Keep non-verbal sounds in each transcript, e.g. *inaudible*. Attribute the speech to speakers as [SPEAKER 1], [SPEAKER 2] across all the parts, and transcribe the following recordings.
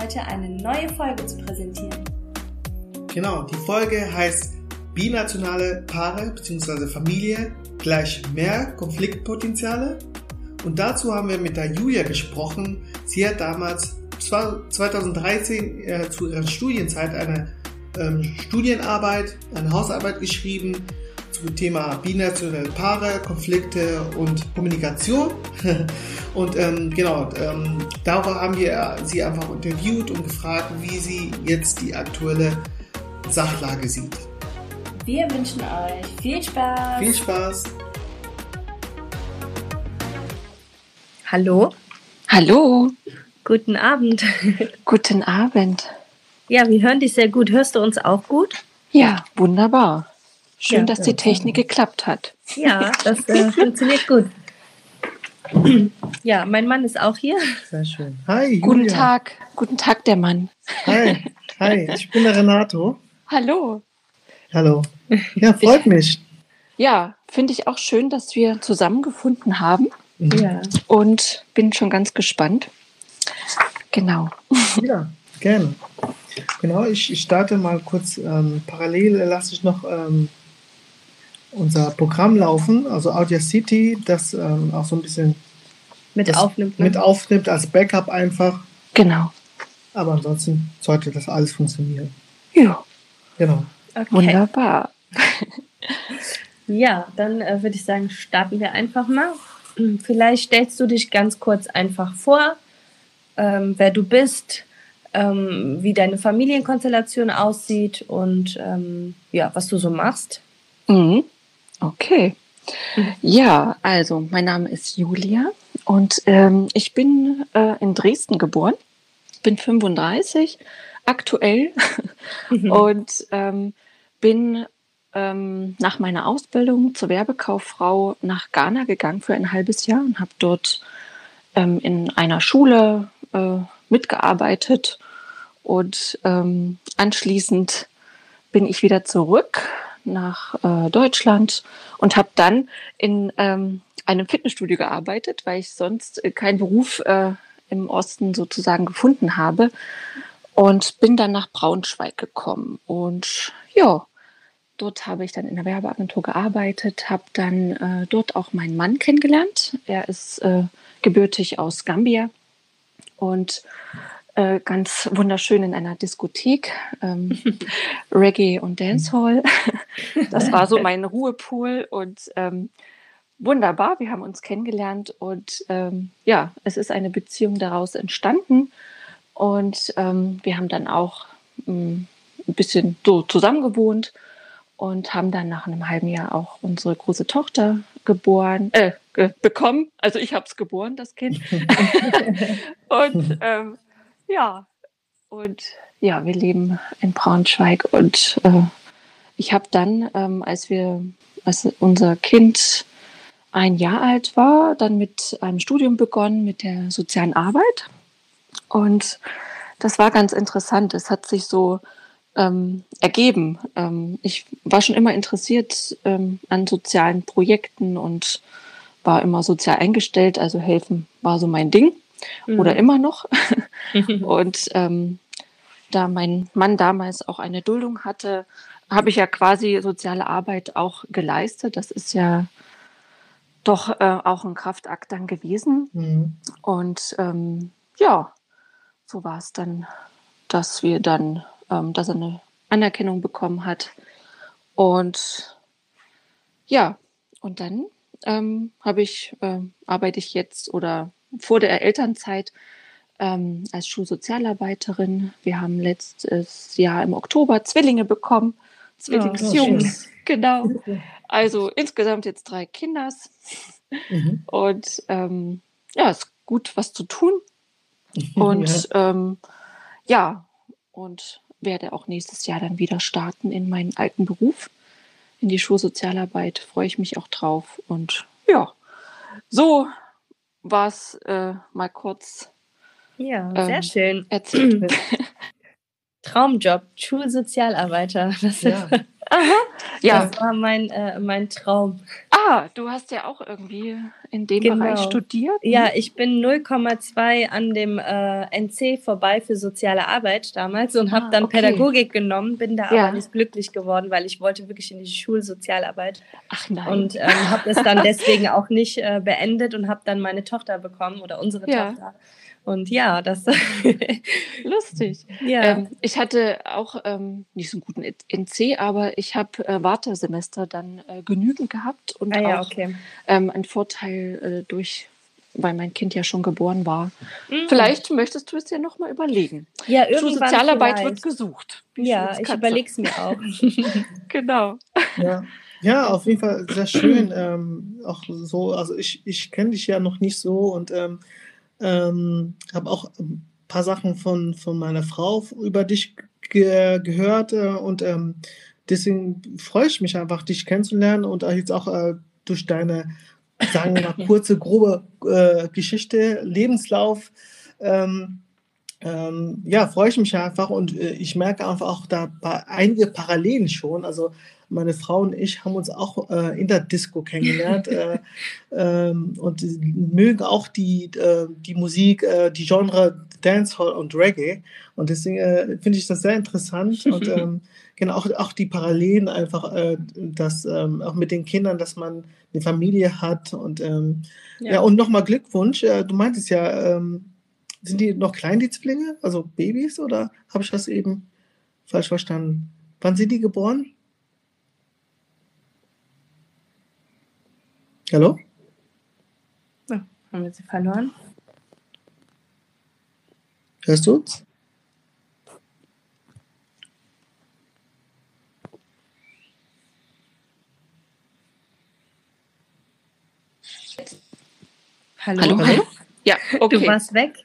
[SPEAKER 1] heute eine neue Folge zu präsentieren.
[SPEAKER 2] Genau, die Folge heißt Binationale Paare bzw. Familie gleich mehr Konfliktpotenziale. Und dazu haben wir mit der Julia gesprochen. Sie hat damals 2013 äh, zu ihrer Studienzeit eine ähm, Studienarbeit, eine Hausarbeit geschrieben zum Thema binationale Paare, Konflikte und Kommunikation. *laughs* und ähm, genau, ähm, darüber haben wir sie einfach interviewt und gefragt, wie sie jetzt die aktuelle Sachlage sieht.
[SPEAKER 1] Wir wünschen euch viel Spaß.
[SPEAKER 2] Viel Spaß.
[SPEAKER 1] Hallo.
[SPEAKER 3] Hallo.
[SPEAKER 1] Guten Abend. *laughs*
[SPEAKER 3] Guten Abend.
[SPEAKER 1] Ja, wir hören dich sehr gut. Hörst du uns auch gut?
[SPEAKER 3] Ja, wunderbar. Schön,
[SPEAKER 1] Ja,
[SPEAKER 3] dass
[SPEAKER 1] ja,
[SPEAKER 3] die Technik geklappt hat.
[SPEAKER 1] Ja, das äh, *laughs* funktioniert gut. Ja, mein Mann ist auch hier.
[SPEAKER 2] Sehr schön. Hi, Julia.
[SPEAKER 3] Guten Tag. Guten Tag, der Mann.
[SPEAKER 2] Hi, hi, *laughs* ich bin der Renato.
[SPEAKER 3] Hallo.
[SPEAKER 2] Hallo. Ja, freut mich.
[SPEAKER 3] Ja, finde ich auch schön, dass wir zusammengefunden haben
[SPEAKER 2] Mhm.
[SPEAKER 1] Ja.
[SPEAKER 3] und bin schon ganz gespannt. Genau. *laughs*
[SPEAKER 2] Ja, gerne. Genau, ich, ich starte mal kurz. Ähm, parallel lasse ich noch ähm, unser Programm laufen, also Audio City, das ähm, auch so ein bisschen
[SPEAKER 1] Mit aufnimmt. Ne?
[SPEAKER 2] mit aufnimmt als Backup einfach.
[SPEAKER 3] Genau.
[SPEAKER 2] Aber ansonsten sollte das alles funktionieren.
[SPEAKER 3] Ja,
[SPEAKER 2] Genau.
[SPEAKER 1] okay.
[SPEAKER 3] wunderbar. *laughs*
[SPEAKER 1] Ja, dann äh, würde ich sagen, starten wir einfach mal. *clears throat* Vielleicht stellst du dich ganz kurz einfach vor, ähm, wer du bist, ähm, wie deine Familienkonstellation aussieht und ähm, ja, was du so machst.
[SPEAKER 3] Mhm. Okay.
[SPEAKER 1] Mhm.
[SPEAKER 3] Ja, also mein Name ist Julia und ähm, ich bin äh, in Dresden geboren, bin 35 aktuell. *laughs* Und ähm, bin ähm, nach meiner Ausbildung zur Werbekauffrau nach Ghana gegangen für ein halbes Jahr und habe dort ähm, in einer Schule äh, mitgearbeitet. Und ähm, anschließend bin ich wieder zurück nach äh, Deutschland und habe dann in ähm, einem Fitnessstudio gearbeitet, weil ich sonst äh, keinen Beruf äh, im Osten sozusagen gefunden habe und bin dann nach Braunschweig gekommen und ja, dort habe ich dann in der Werbeagentur gearbeitet, habe dann äh, dort auch meinen Mann kennengelernt. Er ist äh, gebürtig aus Gambia und äh, ganz wunderschön in einer Diskothek, ähm, *laughs* Reggae und Dancehall. *laughs* Das war so mein Ruhepol und ähm, wunderbar. Wir haben uns kennengelernt und ähm, ja, es ist eine Beziehung daraus entstanden und ähm, wir haben dann auch ähm, ein bisschen so zusammen gewohnt und haben dann nach einem halben Jahr auch unsere große Tochter geboren, äh, bekommen. Also ich habe es geboren, das Kind. *laughs* und ähm, ja, und ja, wir leben in Braunschweig und äh, ich habe dann, ähm, als wir, als unser Kind ein Jahr alt war, dann mit einem Studium begonnen mit der sozialen Arbeit. Und das war ganz interessant. Es hat sich so ähm, ergeben. Ähm, ich war schon immer interessiert ähm, an sozialen Projekten und war immer sozial eingestellt. Also helfen war so mein Ding oder immer noch. *laughs* Und ähm, da mein Mann damals auch eine Duldung hatte, habe ich ja quasi soziale Arbeit auch geleistet. Das ist ja doch äh, auch ein Kraftakt dann gewesen.
[SPEAKER 2] Mhm.
[SPEAKER 3] Und ähm, ja, so war es dann, dass wir dann, ähm, dass er eine Anerkennung bekommen hat. Und ja, und dann ähm, habe ich, ähm, arbeite ich jetzt oder vor der Elternzeit ähm, als Schulsozialarbeiterin. Wir haben letztes Jahr im Oktober Zwillinge bekommen, Zwillingsjungs, genau. Also insgesamt jetzt drei Kinders.
[SPEAKER 2] Mhm.
[SPEAKER 3] Und ähm, ja, ist gut, was zu tun. *laughs* Und ja. Ähm, ja, und werde auch nächstes Jahr dann wieder starten in meinen alten Beruf, in die Schulsozialarbeit. Freue ich mich auch drauf. Und ja, so war es äh, mal kurz.
[SPEAKER 1] Ja, sehr ähm, schön.
[SPEAKER 3] Erzählt. *clears throat*
[SPEAKER 1] Traumjob, Schulsozialarbeiter. *laughs* Das
[SPEAKER 2] ja.
[SPEAKER 1] Aha. Ja. Das war mein, äh, mein Traum.
[SPEAKER 3] Ah, du hast ja auch irgendwie in dem genau. Bereich studiert.
[SPEAKER 1] Ne? Ja, ich bin 0,2 an dem äh, NC vorbei für soziale Arbeit damals und habe ah, dann okay. Pädagogik genommen, bin da ja. aber nicht glücklich geworden, weil ich wollte wirklich in die Schulsozialarbeit. Ach nein. Und ähm, habe es dann *laughs* deswegen auch nicht äh, beendet und habe dann meine Tochter bekommen oder unsere ja. Tochter. Und ja, das *laughs*
[SPEAKER 3] lustig. Ja. Ähm, ich hatte auch ähm, nicht so einen guten NC, aber ich habe äh, Wartesemester dann äh, genügend gehabt und ah, ja, auch okay. ähm, einen Vorteil äh, durch weil mein Kind ja schon geboren war. Mhm. Vielleicht möchtest du es dir noch mal überlegen. Ja, irgendwann Sozialarbeit
[SPEAKER 1] vielleicht. wird gesucht. Ja, ich überlege es mir *laughs* auch.
[SPEAKER 3] genau.
[SPEAKER 2] Ja. ja, auf jeden Fall sehr schön. Ähm, auch so, also ich, ich kenne dich ja noch nicht so und ähm, ähm, habe auch ein paar Sachen von, von meiner Frau über dich ge gehört äh, und ähm, deswegen freue ich mich einfach, dich kennenzulernen und jetzt auch äh, durch deine, sagen wir mal, *laughs* kurze, grobe äh, Geschichte, Lebenslauf. Ähm, ähm, ja, freue ich mich einfach und äh, ich merke einfach auch da einige Parallelen schon. Also meine Frau und ich haben uns auch äh, in der Disco kennengelernt *laughs* äh, ähm, und mögen auch die, äh, die Musik, äh, die Genre Dancehall und Reggae. Und deswegen äh, finde ich das sehr interessant und *laughs* ähm, genau auch, auch die Parallelen einfach, dass ähm, auch mit den Kindern, dass man eine Familie hat und ähm, ja. ja. und nochmal Glückwunsch. du meintest ja, ähm, sind die noch klein, die Zwillinge? Also Babys oder habe ich das eben falsch verstanden? Wann sind die geboren? Hallo?
[SPEAKER 1] Ja, haben wir sie verloren?
[SPEAKER 2] Hörst du uns?
[SPEAKER 3] Hallo? Hallo? Hallo? Ja,
[SPEAKER 1] okay. Du warst weg.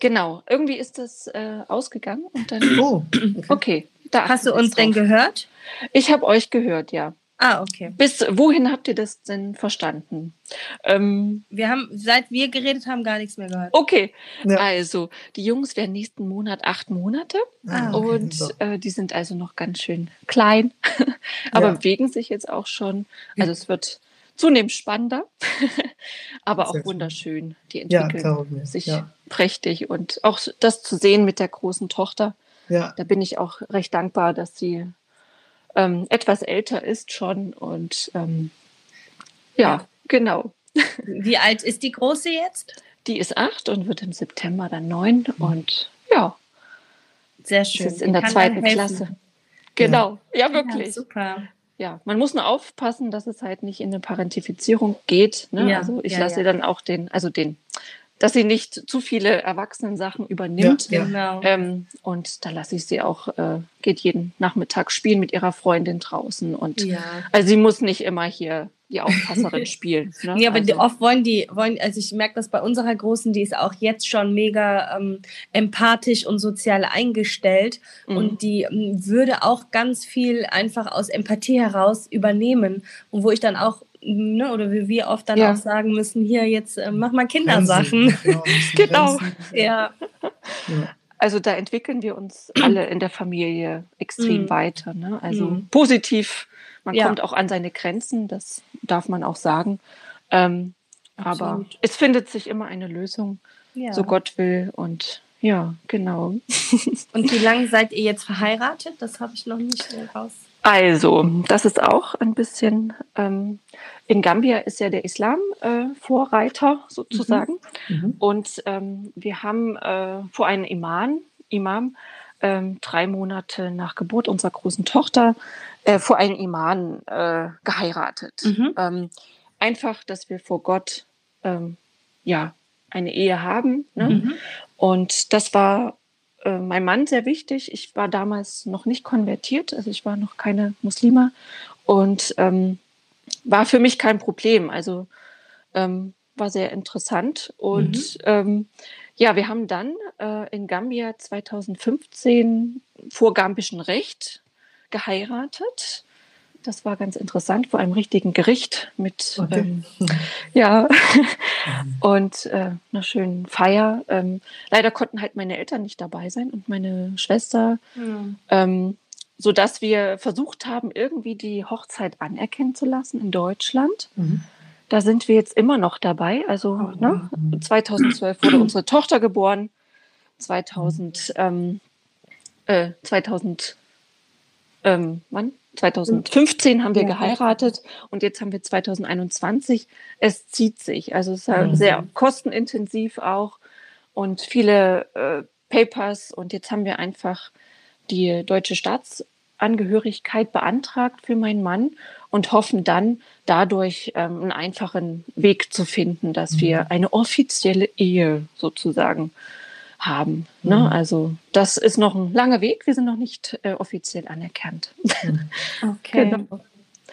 [SPEAKER 3] Genau, irgendwie ist das äh, ausgegangen und dann. Oh, okay. okay
[SPEAKER 1] da Hast du uns denn gehört?
[SPEAKER 3] Ich habe euch gehört, ja.
[SPEAKER 1] Ah, okay.
[SPEAKER 3] Bis wohin habt ihr das denn verstanden?
[SPEAKER 1] Ähm, wir haben, seit wir geredet haben, gar nichts mehr gehört.
[SPEAKER 3] Okay, ja. also die Jungs werden nächsten Monat acht Monate ah, okay. und äh, die sind also noch ganz schön klein, *laughs* aber ja. bewegen sich jetzt auch schon. Also es wird zunehmend spannender, *laughs* aber auch wunderschön. Die entwickeln ja, sich prächtig und auch das zu sehen mit der großen Tochter. Ja. Da bin ich auch recht dankbar, dass sie ähm, etwas älter ist schon und ähm, ja, ja, genau. *laughs*
[SPEAKER 1] Wie alt ist die Große jetzt?
[SPEAKER 3] Die ist acht und wird im September dann neun mhm. und ja.
[SPEAKER 1] Sehr schön.
[SPEAKER 3] Ist in der zweiten Klasse. Genau, ja, ja wirklich. Ja, super. Ja, man muss nur aufpassen, dass es halt nicht in eine Parentifizierung geht. Ne? Ja, also ich lasse dann auch den, also den dass sie nicht zu viele Erwachsenen-Sachen übernimmt. Ja, genau. Ähm, und da lasse ich sie auch, äh, geht jeden Nachmittag spielen mit ihrer Freundin draußen. Und ja. also sie muss nicht immer hier die Aufpasserin *laughs* spielen.
[SPEAKER 1] Ne? Ja, aber also. oft wollen die, wollen, also ich merke das bei unserer Großen, die ist auch jetzt schon mega ähm, empathisch und sozial eingestellt mhm. und die ähm, würde auch ganz viel einfach aus Empathie heraus übernehmen und wo ich dann auch ne, oder wie wir oft dann ja. auch sagen müssen, hier jetzt äh, mach mal Kindersachen. Genau. *laughs*
[SPEAKER 3] genau. Ja. Also da entwickeln wir uns alle in der Familie extrem mm. weiter. Ne? Also mm. positiv, man ja. kommt auch an seine Grenzen, das darf man auch sagen. Ähm, aber es findet sich immer eine Lösung, ja. so Gott will. Und ja, genau. *laughs*
[SPEAKER 1] Und wie lange seid ihr jetzt verheiratet? Das habe ich noch nicht raus.
[SPEAKER 3] Also, das ist auch ein bisschen, ähm, in Gambia ist ja der Islam äh, Vorreiter sozusagen. Mhm. Mhm. Und ähm, wir haben äh, vor einem Imam, Imam ähm, drei Monate nach Geburt unserer großen Tochter äh, vor einem Imam äh, geheiratet. Mhm. Ähm, einfach, dass wir vor Gott ähm, ja eine Ehe haben. Ne? Mhm. Und das war äh, mein Mann sehr wichtig. Ich war damals noch nicht konvertiert, also ich war noch keine Muslima und ähm, war für mich kein Problem. Also ähm, war sehr interessant und mhm. ähm, ja, wir haben dann äh, in Gambia 2015 vor gambischem Recht geheiratet das war ganz interessant vor einem richtigen Gericht mit okay. ähm, *laughs* ja und äh, einer schönen Feier. Ähm, leider konnten halt meine Eltern nicht dabei sein und meine Schwester. Mhm. Ähm, sodass wir versucht haben, irgendwie die Hochzeit anerkennen zu lassen in Deutschland. Mhm. Da sind wir jetzt immer noch dabei. Also oh, ne, 2012 wurde unsere Tochter geboren. 2000, ähm, äh, 2000, ähm, wann? 2015 haben wir ja. geheiratet und jetzt haben wir 2021. Es zieht sich. Also es ist mhm. sehr kostenintensiv auch und viele äh, Papers. Und jetzt haben wir einfach die deutsche Staatsangehörigkeit beantragt für meinen Mann und hoffen dann dadurch ähm, einen einfachen Weg zu finden, dass mhm. wir eine offizielle Ehe sozusagen haben. Ne? Mhm. Also das ist noch ein langer Weg. Wir sind noch nicht äh, offiziell anerkannt. *laughs* Okay. genau.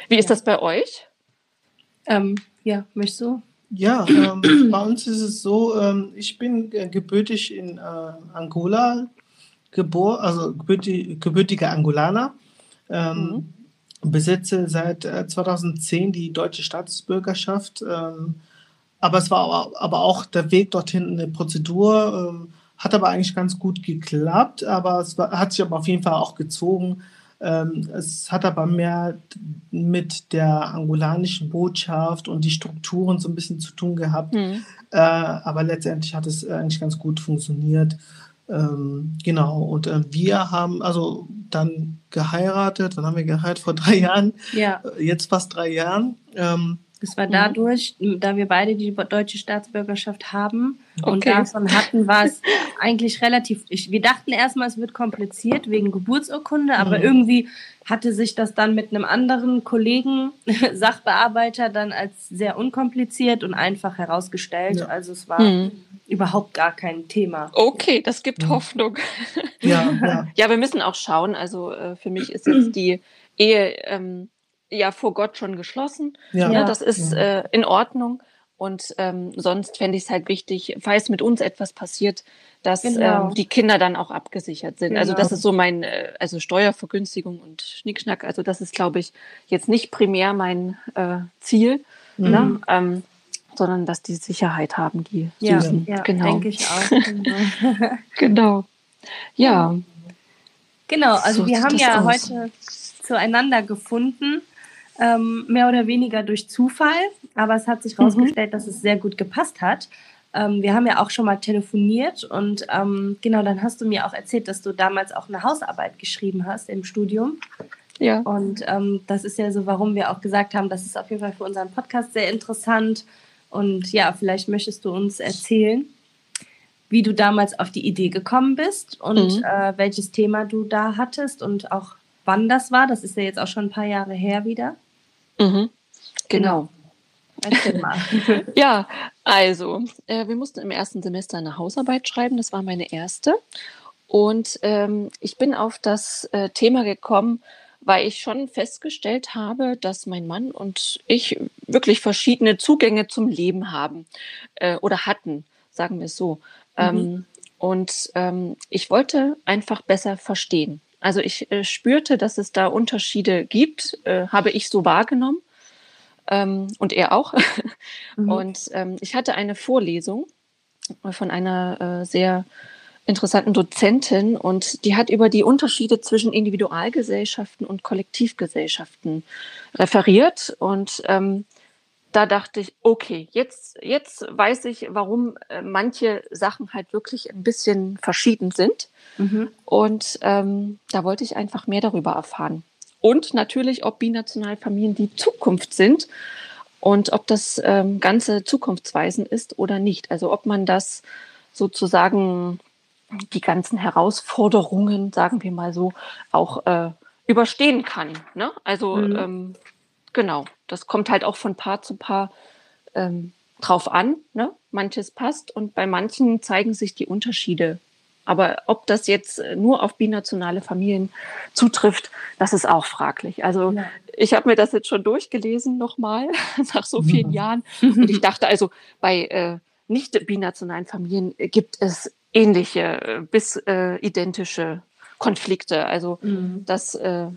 [SPEAKER 3] Wie ist das bei euch?
[SPEAKER 1] Ähm, ja, möchtest du?
[SPEAKER 2] Ja, ähm, *clears throat* bei uns ist es so, ähm, ich bin äh, gebürtig in äh, Angola geboren, also gebürtig, gebürtiger Angolaner. Ähm, mhm. Besitze seit äh, 2010 die deutsche Staatsbürgerschaft. Ähm, aber es war aber auch der Weg dorthin eine Prozedur, ähm, hat aber eigentlich ganz gut geklappt, aber es war, hat sich aber auf jeden Fall auch gezogen. Ähm, es hat aber mehr mit der angolanischen Botschaft und die Strukturen so ein bisschen zu tun gehabt. Mhm. Äh, aber letztendlich hat es eigentlich ganz gut funktioniert. Ähm, genau, und äh, wir haben also dann geheiratet, wann haben wir geheiratet? Vor drei Jahren, ja. Äh, jetzt fast drei Jahren. Ähm,
[SPEAKER 1] das war mhm. dadurch, mhm. da wir beide die deutsche Staatsbürgerschaft haben okay. und davon hatten, war es *laughs* eigentlich relativ. Ich, wir dachten erstmal, es wird kompliziert wegen Geburtsurkunde, aber mhm. irgendwie hatte sich das dann mit einem anderen Kollegen, *laughs* Sachbearbeiter, dann als sehr unkompliziert und einfach herausgestellt. Ja. Also es war mhm. überhaupt gar kein Thema.
[SPEAKER 3] Okay, das gibt mhm. Hoffnung. Ja, *laughs* ja. ja, wir müssen auch schauen. Also äh, für mich ist jetzt *clears throat* die Ehe. Ähm, ja vor Gott schon geschlossen. Ja. ja das ist ja. äh, in Ordnung. Und ähm, sonst fände ich es halt wichtig, falls mit uns etwas passiert, dass genau. ähm, die Kinder dann auch abgesichert sind. Also genau. Also das ist so mein, äh, also Steuervergünstigung und Schnickschnack. Also das ist, glaube ich, jetzt nicht primär mein äh, Ziel, mhm. ne? ähm, sondern dass die Sicherheit haben, die ja, Süßen. Ja, genau. denke ich auch. *laughs* Genau. genau. Ja.
[SPEAKER 1] Genau, also so wir haben ja aus. heute zueinander gefunden ähm, mehr oder weniger durch Zufall, aber es hat sich herausgestellt, mhm. dass es sehr gut gepasst hat. Ähm, wir haben ja auch schon mal telefoniert und ähm, genau, dann hast du mir auch erzählt, dass du damals auch eine Hausarbeit geschrieben hast im Studium. Ja. Und ähm, das ist ja so, warum wir auch gesagt haben, das ist auf jeden Fall für unseren Podcast sehr interessant. Und ja, vielleicht möchtest du uns erzählen, wie du damals auf die Idee gekommen bist und mhm. äh, welches Thema du da hattest und auch wann das war. Das ist ja jetzt auch schon ein paar Jahre her wieder.
[SPEAKER 3] Mhm. Genau. genau. *laughs* ja, also, äh, wir mussten im ersten Semester eine Hausarbeit schreiben. Das war meine erste. Und ähm, ich bin auf das äh, Thema gekommen, weil ich schon festgestellt habe, dass mein Mann und ich wirklich verschiedene Zugänge zum Leben haben äh, oder hatten, sagen wir es so. Mhm. Ähm, und ähm, ich wollte einfach besser verstehen. Also ich äh, spürte, dass es da Unterschiede gibt, äh, habe ich so wahrgenommen ähm, und er auch. *laughs* Mhm. Und ähm, ich hatte eine Vorlesung von einer äh, sehr interessanten Dozentin und die hat über die Unterschiede zwischen Individualgesellschaften und Kollektivgesellschaften referiert und ähm, da dachte ich, okay, jetzt, jetzt weiß ich, warum äh, manche Sachen halt wirklich ein bisschen verschieden sind. Mhm. Und ähm, da wollte ich einfach mehr darüber erfahren. Und natürlich, ob binationale Familien die Zukunft sind und ob das ähm, Ganze zukunftsweisend ist oder nicht. Also ob man das sozusagen die ganzen Herausforderungen, sagen wir mal so, auch äh, überstehen kann. Ne? Also mhm. ähm, genau, das kommt halt auch von Paar zu Paar ähm, drauf an. Ne? Manches passt und bei manchen zeigen sich die Unterschiede. Aber ob das jetzt äh, nur auf binationale Familien zutrifft, das ist auch fraglich. Also ja. ich habe mir das jetzt schon durchgelesen nochmal *laughs* nach so vielen Jahren. *laughs* Und ich dachte also, bei äh, nicht binationalen Familien gibt es ähnliche äh, bis äh, identische Konflikte. Also mhm. das äh,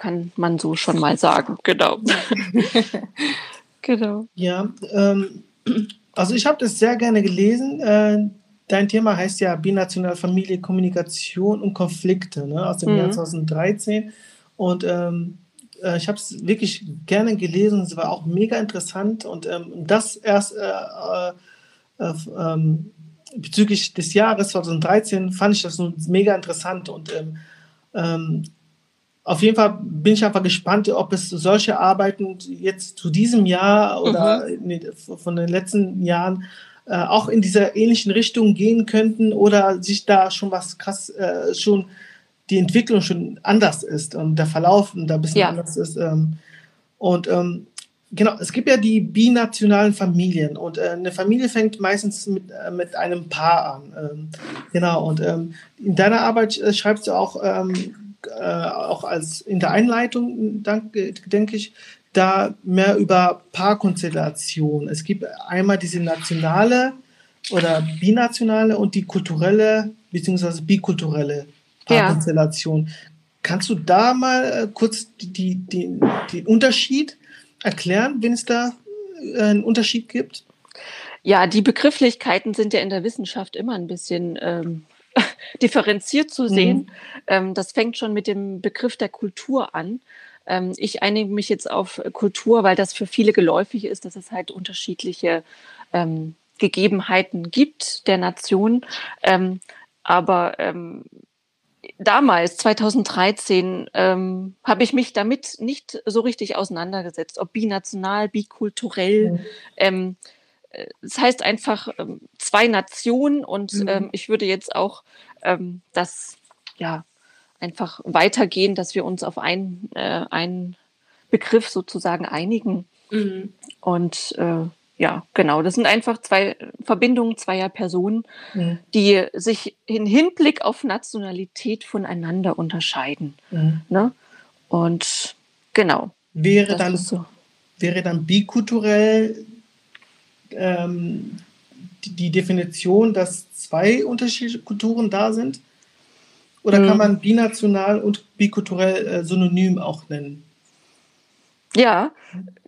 [SPEAKER 3] kann man so schon mal sagen. Genau. *laughs*
[SPEAKER 2] genau. Ja, ähm, also ich habe das sehr gerne gelesen. Äh, dein Thema heißt ja Binational Familie, Kommunikation und Konflikte ne, aus dem mhm. Jahr 2013. Und ähm, äh, ich habe es wirklich gerne gelesen. Es war auch mega interessant. Und ähm, das erst äh, äh, äh ähm, bezüglich des Jahres 2013 fand ich das mega interessant. Und ähm, ähm, auf jeden Fall bin ich einfach gespannt, ob es solche Arbeiten jetzt zu diesem Jahr oder mhm. von den letzten Jahren äh, auch in dieser ähnlichen Richtung gehen könnten oder sich da schon was krass, äh, schon die Entwicklung schon anders ist und der Verlauf da ein bisschen ja. anders ist. Ähm, und ähm, genau, es gibt ja die binationalen Familien und äh, eine Familie fängt meistens mit, äh, mit einem Paar an. Ähm, genau, und ähm, in deiner Arbeit äh, schreibst du auch, ähm, äh, auch als in der Einleitung, denke ich, da mehr über Paarkonstellation. Es gibt einmal diese nationale oder binationale und die kulturelle bzw. bikulturelle Paarkonstellation. Ja. Kannst du da mal äh, kurz die, die, die, den Unterschied erklären, wenn es da äh, einen Unterschied gibt?
[SPEAKER 3] Ja, die Begrifflichkeiten sind ja in der Wissenschaft immer ein bisschen ähm, differenziert zu sehen. Mhm. Das fängt schon mit dem Begriff der Kultur an. Ähm, ich einige mich jetzt auf Kultur, weil das für viele geläufig ist, dass es halt unterschiedliche ähm, Gegebenheiten gibt der Nation. Ähm, aber damals, 2013, ähm, habe ich mich damit nicht so richtig auseinandergesetzt, ob binational, bikulturell. Mhm. Ähm, äh, das heißt einfach ähm, zwei Nationen und mhm. ähm, ich würde jetzt auch ähm, das ja einfach weitergehen, dass wir uns auf einen, äh, einen Begriff sozusagen einigen. Mhm. Und äh, ja, genau, das sind einfach zwei Verbindungen zweier Personen, mhm. die sich im Hinblick auf Nationalität voneinander unterscheiden. Mhm. Ne? Und genau.
[SPEAKER 2] Wäre dann, so. wäre dann bikulturell ähm, die, Definition, dass zwei unterschiedliche Kulturen da sind? Oder mhm. kann man binational und bikulturell äh, synonym auch nennen?
[SPEAKER 3] Ja,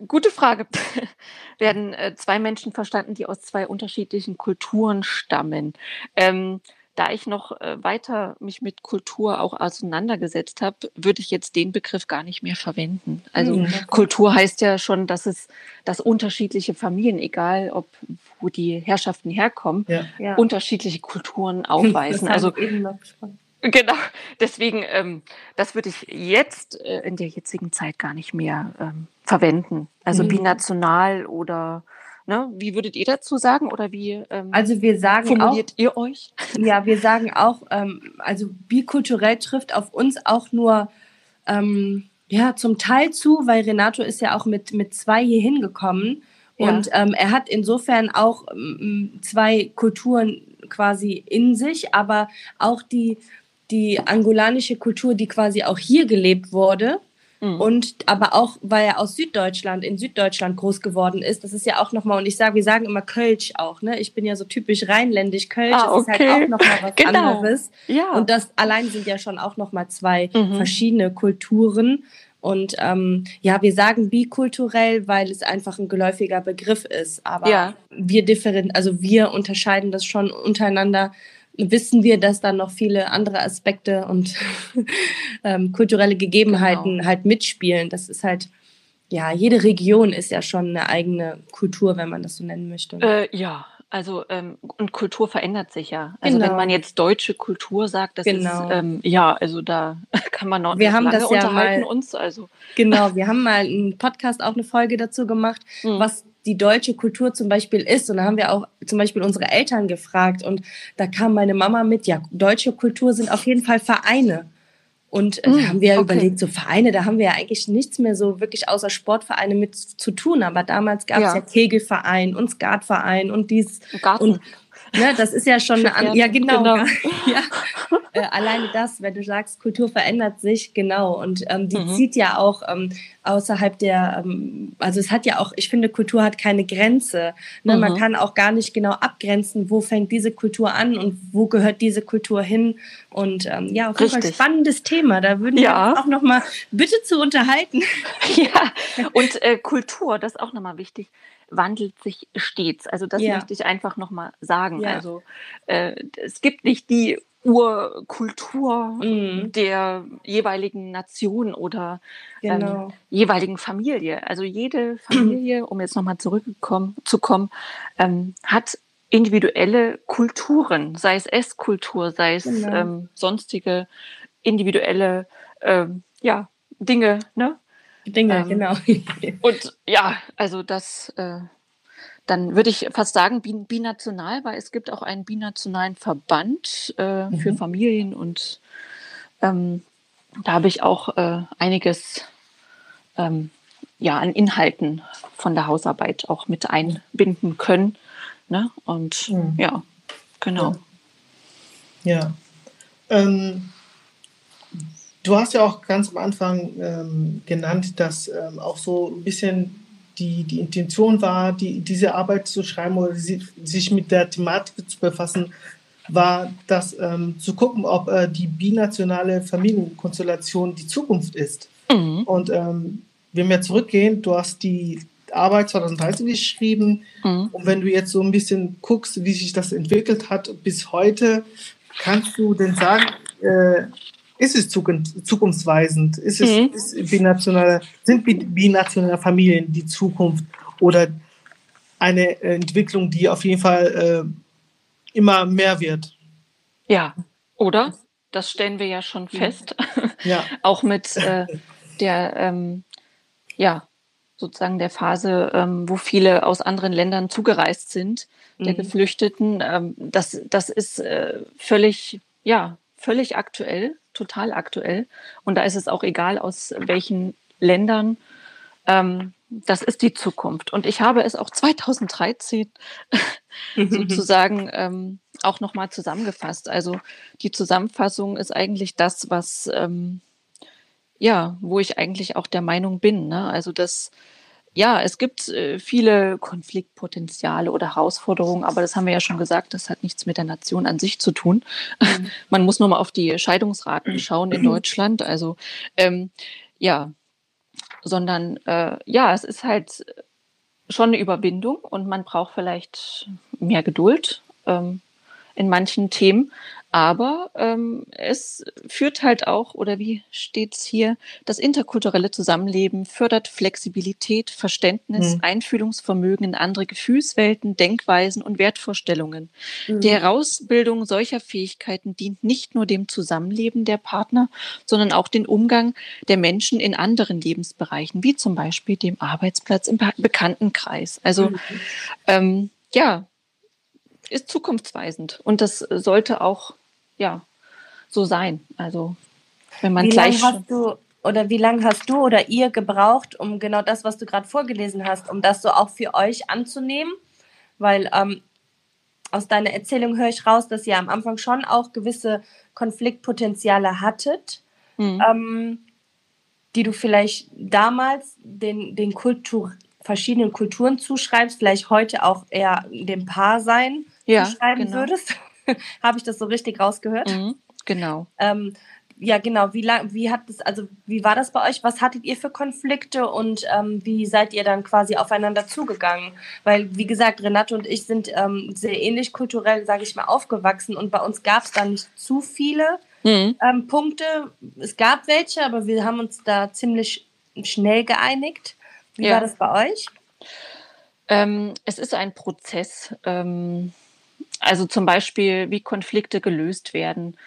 [SPEAKER 3] gute Frage. *laughs* Werden äh, zwei Menschen verstanden, die aus zwei unterschiedlichen Kulturen stammen? Ähm, da ich noch äh, weiter mich mit Kultur auch auseinandergesetzt habe, würde ich jetzt den Begriff gar nicht mehr verwenden. Also mhm. Kultur heißt ja schon, dass es, dass unterschiedliche Familien, egal ob wo die Herrschaften herkommen, ja. unterschiedliche Kulturen *laughs* aufweisen. also Genau, deswegen, ähm, das würde ich jetzt äh, in der jetzigen Zeit gar nicht mehr ähm, verwenden. Also mhm. binational oder Ne? Wie würdet ihr dazu sagen oder wie
[SPEAKER 1] ähm, also wir sagen
[SPEAKER 3] formuliert auch, ihr euch? *laughs*
[SPEAKER 1] Ja, wir sagen auch, ähm, also bikulturell trifft auf uns auch nur ähm, ja zum Teil zu, weil Renato ist ja auch mit, mit zwei hier hingekommen ja. und ähm, er hat insofern auch ähm, zwei Kulturen quasi in sich, aber auch die, die angolanische Kultur, die quasi auch hier gelebt wurde, Mhm. Und aber auch, weil er aus Süddeutschland, in Süddeutschland groß geworden ist, das ist ja auch nochmal, und ich sage, wir sagen immer Kölsch auch, ne? Ich bin ja so typisch rheinländisch. Kölsch ah, okay. ist halt auch nochmal was *laughs* genau. anderes. Ja. Und das allein sind ja schon auch nochmal zwei mhm. verschiedene Kulturen. Und ähm, ja, wir sagen bikulturell, weil es einfach ein geläufiger Begriff ist. Aber ja. wir differen, also wir unterscheiden das schon untereinander wissen wir, dass da noch viele andere Aspekte und *laughs* ähm, kulturelle Gegebenheiten genau. halt mitspielen. Das ist halt, ja, jede Region ist ja schon eine eigene Kultur, wenn man das so nennen möchte.
[SPEAKER 3] Äh, ja, also ähm, und Kultur verändert sich ja. Also genau. wenn man jetzt deutsche Kultur sagt, das genau. ist ähm, ja, also da *laughs* kann man noch
[SPEAKER 1] wir haben lange das
[SPEAKER 3] ja unterhalten mal, uns. Also
[SPEAKER 1] genau, wir haben mal einen Podcast auch eine Folge dazu gemacht, mhm. was die deutsche Kultur zum Beispiel ist. Und da haben wir auch zum Beispiel unsere Eltern gefragt und da kam meine Mama mit, ja, deutsche Kultur sind auf jeden Fall Vereine. Und äh, da hm, haben wir okay. überlegt, so Vereine, da haben wir ja eigentlich nichts mehr so wirklich außer Sportvereine mit zu tun. Aber damals gab es ja. ja Kegelverein und Skatverein und dies und Ne, das ist ja schon eine andere. Ja, genau. genau. *laughs* ja. Äh, alleine das, wenn du sagst, Kultur verändert sich, genau. Und ähm, die mhm. zieht ja auch ähm, außerhalb der, ähm, also es hat ja auch, ich finde, Kultur hat keine Grenze. Ne? Mhm. Man kann auch gar nicht genau abgrenzen, wo fängt diese Kultur an und wo gehört diese Kultur hin. Und ähm, ja, auf jeden Fall spannendes Thema. Da würden ja. wir auch noch mal bitte zu unterhalten. *laughs*
[SPEAKER 3] ja, und äh, Kultur, das ist auch nochmal wichtig wandelt sich stets. Also das ja. möchte ich einfach nochmal sagen. Ja. Also äh, es gibt nicht die Urkultur mm. der jeweiligen Nation oder ähm, genau. ähm, jeweiligen Familie. Also jede Familie, um jetzt nochmal zurückzukommen, zu kommen, ähm, hat individuelle Kulturen, sei es Esskultur, sei es genau. ähm, sonstige individuelle ähm, ja, Dinge, ne?
[SPEAKER 1] Dinge, ähm, genau. *laughs*
[SPEAKER 3] und ja, also das, äh, dann würde ich fast sagen, binational, weil es gibt auch einen binationalen Verband äh, mhm. für Familien und ähm, da habe ich auch äh, einiges ähm, ja, an Inhalten von der Hausarbeit auch mit einbinden können. Ne? Und mhm. ja, genau.
[SPEAKER 2] Ja. ja. Ähm, Du hast ja auch ganz am Anfang ähm, genannt, dass ähm, auch so ein bisschen die, die Intention war, die, diese Arbeit zu schreiben oder sie, sich mit der Thematik zu befassen, war das ähm, zu gucken, ob äh, die binationale Familienkonstellation die Zukunft ist. Mhm. Und ähm, wenn wir zurückgehen, du hast die Arbeit 2013 geschrieben mhm. und wenn du jetzt so ein bisschen guckst, wie sich das entwickelt hat bis heute, kannst du denn sagen, äh, ist es zukunftsweisend? Ist es mhm. ist binationale, sind binationale Familien die Zukunft oder eine Entwicklung, die auf jeden Fall äh, immer mehr wird?
[SPEAKER 3] Ja, oder? Das stellen wir ja schon fest. *laughs* Ja. Auch mit äh, der, ähm, ja, sozusagen der Phase, ähm, wo viele aus anderen Ländern zugereist sind, der mhm. Geflüchteten. Ähm, das, das ist äh, völlig, ja, völlig aktuell total aktuell. Und da ist es auch egal, aus welchen Ländern. Ähm, das ist die Zukunft. Und ich habe es auch 2013 *laughs* sozusagen ähm, auch nochmal zusammengefasst. Also die Zusammenfassung ist eigentlich das, was, ähm, ja, wo ich eigentlich auch der Meinung bin. Ne? Also dass ja, es gibt äh, viele Konfliktpotenziale oder Herausforderungen, aber das haben wir ja schon gesagt, das hat nichts mit der Nation an sich zu tun. Mhm. *laughs* Man muss nur mal auf die Scheidungsraten *clears throat* schauen in Deutschland. Also ähm, ja, sondern äh, ja, es ist halt schon eine Überwindung und man braucht vielleicht mehr Geduld ähm, in manchen Themen. Aber ähm, es führt halt auch, oder wie steht's hier, das interkulturelle Zusammenleben fördert Flexibilität, Verständnis, mhm. Einfühlungsvermögen in andere Gefühlswelten, Denkweisen und Wertvorstellungen. Mhm. Die Herausbildung solcher Fähigkeiten dient nicht nur dem Zusammenleben der Partner, sondern auch den Umgang der Menschen in anderen Lebensbereichen, wie zum Beispiel dem Arbeitsplatz im Bekanntenkreis. Also mhm. ähm, ja, ist zukunftsweisend und das sollte auch ja, so sein. Also wenn man
[SPEAKER 1] wie
[SPEAKER 3] gleich.
[SPEAKER 1] Lang hast du, oder wie lange hast du oder ihr gebraucht, um genau das, was du gerade vorgelesen hast, um das so auch für euch anzunehmen? Weil ähm, aus deiner Erzählung höre ich raus, dass ihr am Anfang schon auch gewisse Konfliktpotenziale hattet, mhm. ähm, die du vielleicht damals den, den Kultur, verschiedenen Kulturen zuschreibst, vielleicht heute auch eher dem Paarsein ja, zuschreiben genau. würdest. *laughs* Habe ich das so richtig rausgehört? Mhm,
[SPEAKER 3] genau.
[SPEAKER 1] Ähm, ja, genau. Wie lang, wie hat das, also wie war das bei euch? Was hattet ihr für Konflikte und ähm, wie seid ihr dann quasi aufeinander zugegangen? Weil, wie gesagt, Renate und ich sind ähm, sehr ähnlich kulturell, sage ich mal, aufgewachsen und bei uns gab es da nicht zu viele mhm. ähm, Punkte. Es gab welche, aber wir haben uns da ziemlich schnell geeinigt. Wie ja. war das bei euch?
[SPEAKER 3] Ähm, es ist ein Prozess. Ähm, also zum Beispiel, wie Konflikte gelöst werden.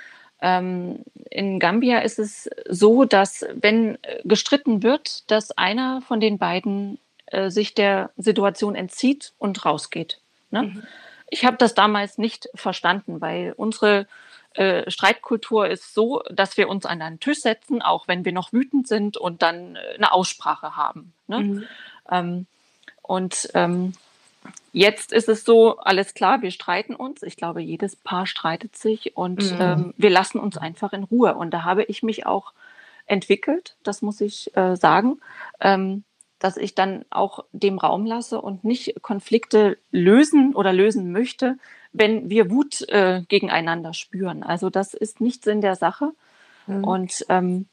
[SPEAKER 3] Ähm, in Gambia ist es so, dass wenn gestritten wird, dass einer von den beiden äh, sich der Situation entzieht und rausgeht. Ne? Mhm. Ich habe das damals nicht verstanden, weil unsere äh, Streitkultur ist so, dass wir uns an einen Tisch setzen, auch wenn wir noch wütend sind und dann äh, eine Aussprache haben. Ne? Mhm. Ähm, und ähm, Jetzt ist es so, alles klar, wir streiten uns. Ich glaube, jedes Paar streitet sich und mhm. ähm, wir lassen uns einfach in Ruhe. Und da habe ich mich auch entwickelt, das muss ich äh, sagen, ähm, dass ich dann auch dem Raum lasse und nicht Konflikte lösen oder lösen möchte, wenn wir Wut äh, gegeneinander spüren. Also das ist nicht Sinn der Sache. Mhm. Und ähm,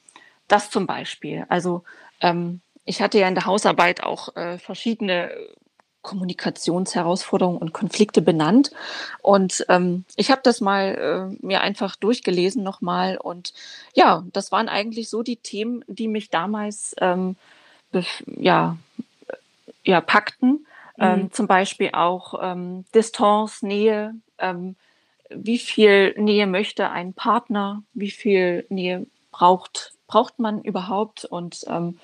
[SPEAKER 3] das zum Beispiel. Also ähm, ich hatte ja in der Hausarbeit auch äh, verschiedene Kommunikationsherausforderungen und Konflikte benannt. Und ähm, ich habe das mal äh, mir einfach durchgelesen nochmal. Und ja, das waren eigentlich so die Themen, die mich damals ähm, ja, ja, packten. Ähm, mhm. zum Beispiel auch ähm, Distanz, Nähe, ähm, wie viel Nähe möchte ein Partner, wie viel Nähe braucht, braucht man überhaupt und ähm,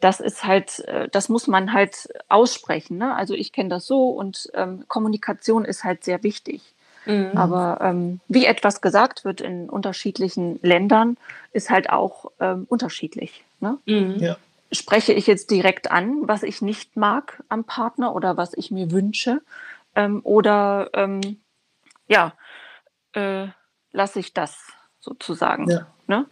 [SPEAKER 3] das ist halt, äh, das muss man halt aussprechen. Ne? Also ich kenne das so und ähm, Kommunikation ist halt sehr wichtig. Mhm. Aber ähm, wie etwas gesagt wird in unterschiedlichen Ländern, ist halt auch ähm, unterschiedlich. Ne? Mhm. Ja. Spreche ich jetzt direkt an, was ich nicht mag am Partner oder was ich mir wünsche? Ähm, oder ähm, ja, äh, lasse ich das sozusagen? Ja. Ne?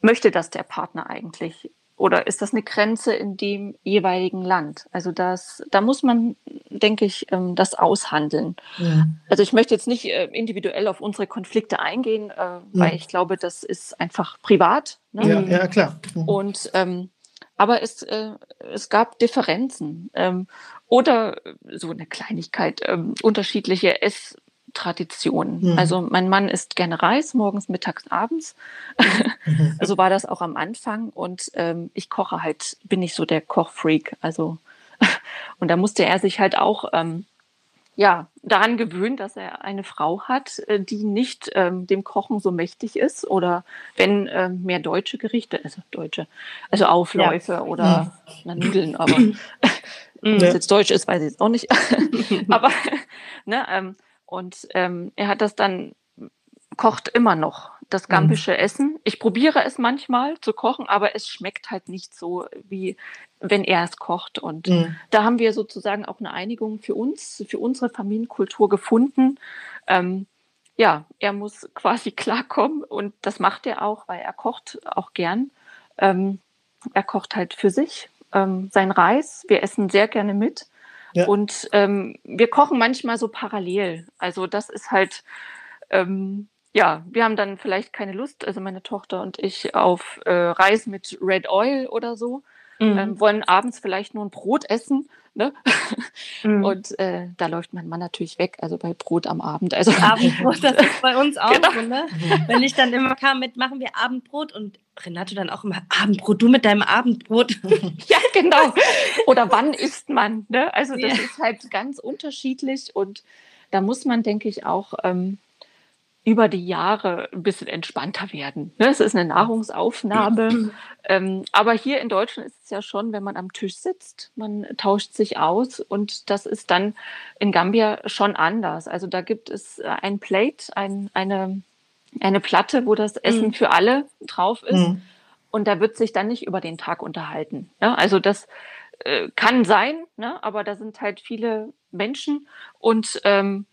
[SPEAKER 3] Möchte das der Partner eigentlich? Oder ist das eine Grenze in dem jeweiligen Land? Also das, da muss man, denke ich, ähm, das aushandeln. Ja. Also ich möchte jetzt nicht äh, individuell auf unsere Konflikte eingehen, äh, ja. weil ich glaube, das ist einfach privat.
[SPEAKER 2] Ne? Ja, ja, klar.
[SPEAKER 3] Mhm. Und ähm, aber es, äh, es gab Differenzen ähm, oder so eine Kleinigkeit, ähm, unterschiedliche Ess Tradition. Mhm. Also mein Mann isst gerne Reis, morgens, mittags, abends. Mhm. *laughs* also war das auch am Anfang. Und ähm, ich koche halt, bin ich so der Kochfreak. Also *laughs* und da musste er sich halt auch ähm, ja daran gewöhnen, dass er eine Frau hat, äh, die nicht ähm, dem Kochen so mächtig ist oder wenn ähm, mehr deutsche Gerichte, also deutsche, also Aufläufe ja. oder mhm. na, Nudeln, aber *laughs* wenn es jetzt deutsch ist, weiß ich es auch nicht. aber ne, ähm, und ähm, er hat das dann, kocht immer noch das gambische mhm. Essen. Ich probiere es manchmal zu kochen, aber es schmeckt halt nicht so, wie wenn er es kocht. Und mhm. da haben wir sozusagen auch eine Einigung für uns, für unsere Familienkultur gefunden. Ähm, ja, er muss *laughs* quasi klarkommen und das macht er auch, weil er kocht auch gern. Ähm, er kocht halt für sich ähm, sein Reis. Wir essen sehr gerne mit. Ja. Und ähm, wir kochen manchmal so parallel. Also das ist halt, ähm, ja, wir haben dann vielleicht keine Lust, also meine Tochter und ich, auf äh, Reis mit Red Oil oder so. Mhm. Ähm, wollen abends vielleicht nur ein Brot essen. Ne? Mhm. Und äh, da läuft mein Mann natürlich weg, also bei Brot am Abend. Also
[SPEAKER 1] Abendbrot, das ist bei uns auch genau. so, ne? Wenn ich dann immer kam mit, machen wir Abendbrot und Renato dann auch immer Abendbrot, du mit deinem Abendbrot. *laughs*
[SPEAKER 3] ja, genau. Oder wann isst man? Ne? Also das ja. ist halt ganz unterschiedlich und da muss man, denke ich, auch ähm, über die Jahre ein bisschen entspannter werden. Ne? Es ist eine Nahrungsaufnahme. ähm, aber hier in Deutschland ist es ja schon, wenn man am Tisch sitzt, man tauscht sich aus und das ist dann in Gambia schon anders. Also da gibt es ein Plate, ein, eine eine Platte, wo das Essen mhm. für alle drauf ist. Mhm. Und da wird sich dann nicht über den Tag unterhalten. Ja, also das äh, kann sein, ne? aber da sind halt viele Menschen und ähm,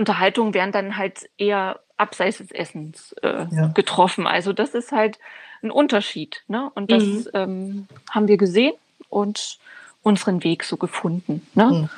[SPEAKER 3] Unterhaltungen werden dann halt eher abseits des Essens äh, ja. getroffen. Also das ist halt ein Unterschied. Ne? Und das mhm. ähm, haben wir gesehen und unseren Weg so gefunden. Ne? Mhm.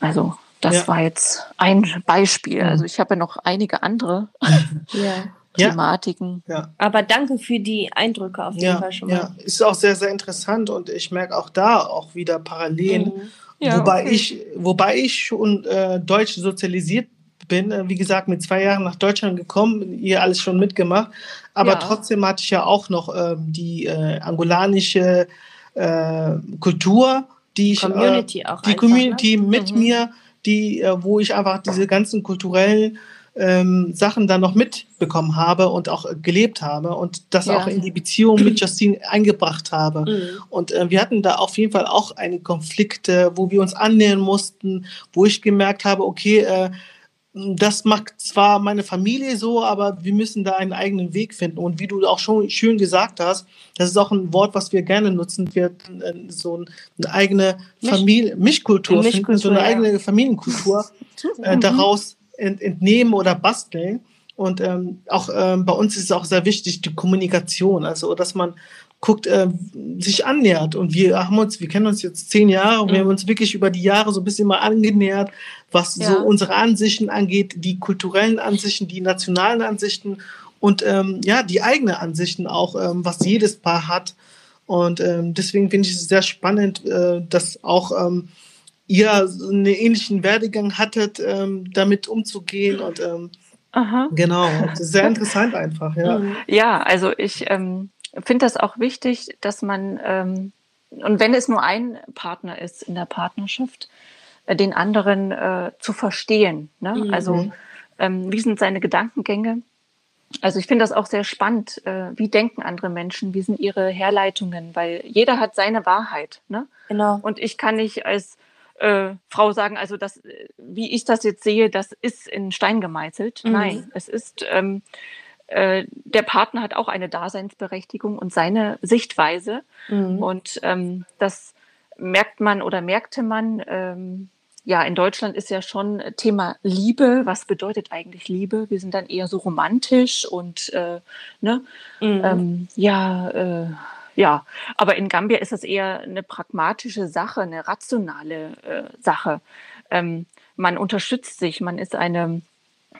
[SPEAKER 3] Also das ja. war jetzt ein Beispiel. Also ich habe ja noch einige andere *laughs* ja. Thematiken.
[SPEAKER 1] Ja. Aber danke für die Eindrücke auf jeden
[SPEAKER 2] ja,
[SPEAKER 1] Fall schon
[SPEAKER 2] mal. Ja, ist auch sehr, sehr interessant und ich merke auch da auch wieder Parallelen. Mhm. Ja, wobei, okay. ich, wobei ich schon äh, deutsch sozialisiert bin, äh, wie gesagt, mit zwei Jahren nach Deutschland gekommen, ihr alles schon mitgemacht. Aber trotzdem hatte ich ja auch noch ähm, die äh, angolanische äh, Kultur, die ich,
[SPEAKER 1] Community auch
[SPEAKER 2] die einfach, Community ne? mit mhm. mir die, äh, wo ich einfach diese ganzen kulturellen ähm, Sachen dann noch mitbekommen habe und auch gelebt habe und das ja. auch in die Beziehung mit Justine eingebracht habe. Mhm. Und äh, wir hatten da auf jeden Fall auch eine Konflikte, wo wir uns annähern mussten, wo ich gemerkt habe, okay, äh, das macht zwar meine Familie so, aber wir müssen da einen eigenen Weg finden. Und wie du auch schon schön gesagt hast, das ist auch ein Wort, was wir gerne nutzen. Wir äh, so eine eigene Familie, Mischkultur, Mischkultur so eine ja. eigene Familienkultur *laughs* äh, mhm. daraus ent, entnehmen oder basteln. Und ähm, auch ähm, bei uns ist es auch sehr wichtig, die Kommunikation. Also, dass man guckt, äh, sich annähert. Und wir haben uns, wir kennen uns jetzt zehn Jahre und mhm. wir haben uns wirklich über die Jahre so ein bisschen mal angenähert, was ja. so unsere Ansichten angeht, die kulturellen Ansichten, die nationalen Ansichten und ähm, ja, die eigenen Ansichten auch, ähm, was jedes Paar hat. Und ähm, deswegen finde ich es sehr spannend, äh, dass auch ähm, ihr einen ähnlichen Werdegang hattet, ähm, damit umzugehen und ähm, Aha. genau, *laughs* sehr interessant einfach, ja.
[SPEAKER 3] Mhm. Ja, also ich ähm, finde das auch wichtig, dass man ähm, und wenn es nur ein Partner ist in der Partnerschaft, äh, den anderen äh, zu verstehen. Ne? Mhm. Also ähm, wie sind seine Gedankengänge? Also ich finde das auch sehr spannend. Äh, wie denken andere Menschen? Wie sind ihre Herleitungen? Weil jeder hat seine Wahrheit. Ne? Genau. Und ich kann nicht als äh, Frau sagen, also das, wie ich das jetzt sehe, das ist in Stein gemeißelt. Mhm. Nein, es ist ähm, äh, der Partner hat auch eine Daseinsberechtigung und seine Sichtweise. Mhm. Und ähm, das merkt man oder merkte man. Ähm, ja, in Deutschland ist ja schon Thema Liebe. Was bedeutet eigentlich Liebe? Wir sind dann eher so romantisch und äh, ne, mhm. ähm, ja, äh, ja. Aber in Gambia ist das eher eine pragmatische Sache, eine rationale äh, Sache. Ähm, man unterstützt sich, man ist eine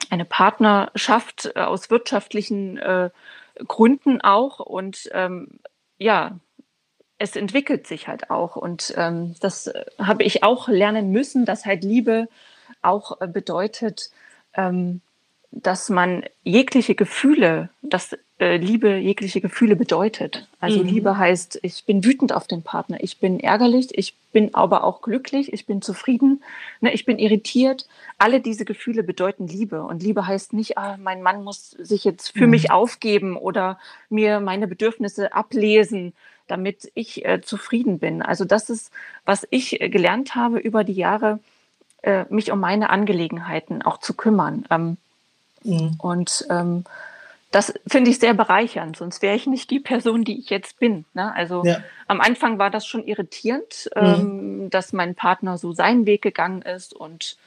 [SPEAKER 3] eine Partnerschaft äh, aus wirtschaftlichen äh, Gründen auch. Und ähm, ja, es entwickelt sich halt auch. Und ähm, das äh, habe ich auch lernen müssen, dass halt Liebe auch äh, bedeutet, ähm, dass man jegliche Gefühle, dass äh, Liebe jegliche Gefühle bedeutet. Also mhm. Liebe heißt, ich bin wütend auf den Partner, ich bin ärgerlich, ich bin aber auch glücklich, ich bin zufrieden, ne, ich bin irritiert. Alle diese Gefühle bedeuten Liebe. Und Liebe heißt nicht, ah, mein Mann muss sich jetzt für mhm. mich aufgeben oder mir meine Bedürfnisse ablesen, damit ich äh, zufrieden bin. Also das ist, was ich äh, gelernt habe über die Jahre, äh, mich um meine Angelegenheiten auch zu kümmern. Ähm, Mhm. Und ähm, das finde ich sehr bereichernd, sonst wäre ich nicht die Person, die ich jetzt bin. Ne? Also ja. am Anfang war das schon irritierend, mhm. ähm, dass mein Partner so seinen Weg gegangen ist und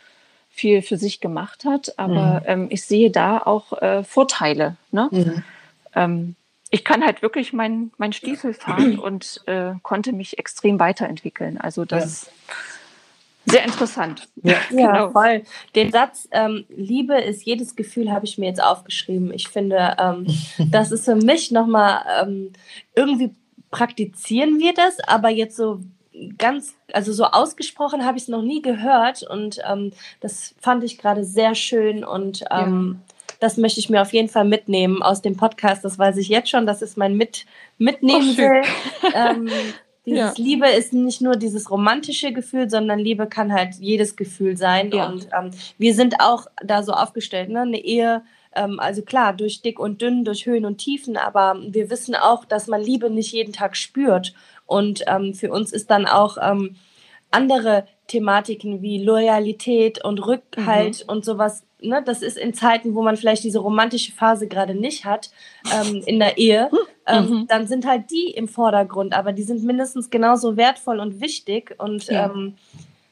[SPEAKER 3] viel für sich gemacht hat. Aber mhm. ähm, ich sehe da auch äh, Vorteile. Ne? Mhm. Ähm, ich kann halt wirklich meinen mein Stiefel fahren *clears throat* und äh, konnte mich extrem weiterentwickeln. Also das ja sehr interessant.
[SPEAKER 1] Ja, *laughs* ja genau. voll. Den Satz, ähm, Liebe ist jedes Gefühl, habe ich mir jetzt aufgeschrieben. Ich finde, ähm, *laughs* das ist für mich nochmal, ähm, irgendwie praktizieren wir das, aber jetzt so ganz, also so ausgesprochen habe ich es noch nie gehört und ähm, das fand ich gerade sehr schön und ähm, ja. das möchte ich mir auf jeden Fall mitnehmen aus dem Podcast. Das weiß ich jetzt schon, das ist mein Mit Mitnehmen oh. *laughs* Ähm, dieses ja. Liebe ist nicht nur dieses romantische Gefühl, sondern Liebe kann halt jedes Gefühl sein. Ja. Und ähm, wir sind auch da so aufgestellt, ne? Eine Ehe, ähm, also klar, durch dick und dünn, durch Höhen und Tiefen, aber wir wissen auch, dass man Liebe nicht jeden Tag spürt. Und ähm, für uns ist dann auch ähm, andere Thematiken wie Loyalität und Rückhalt mhm. und sowas ne, das ist in Zeiten, wo man vielleicht diese romantische Phase gerade nicht hat ähm, in der Ehe, ähm, mhm. dann sind halt die im Vordergrund, aber die sind mindestens genauso wertvoll und wichtig und ja. Ähm,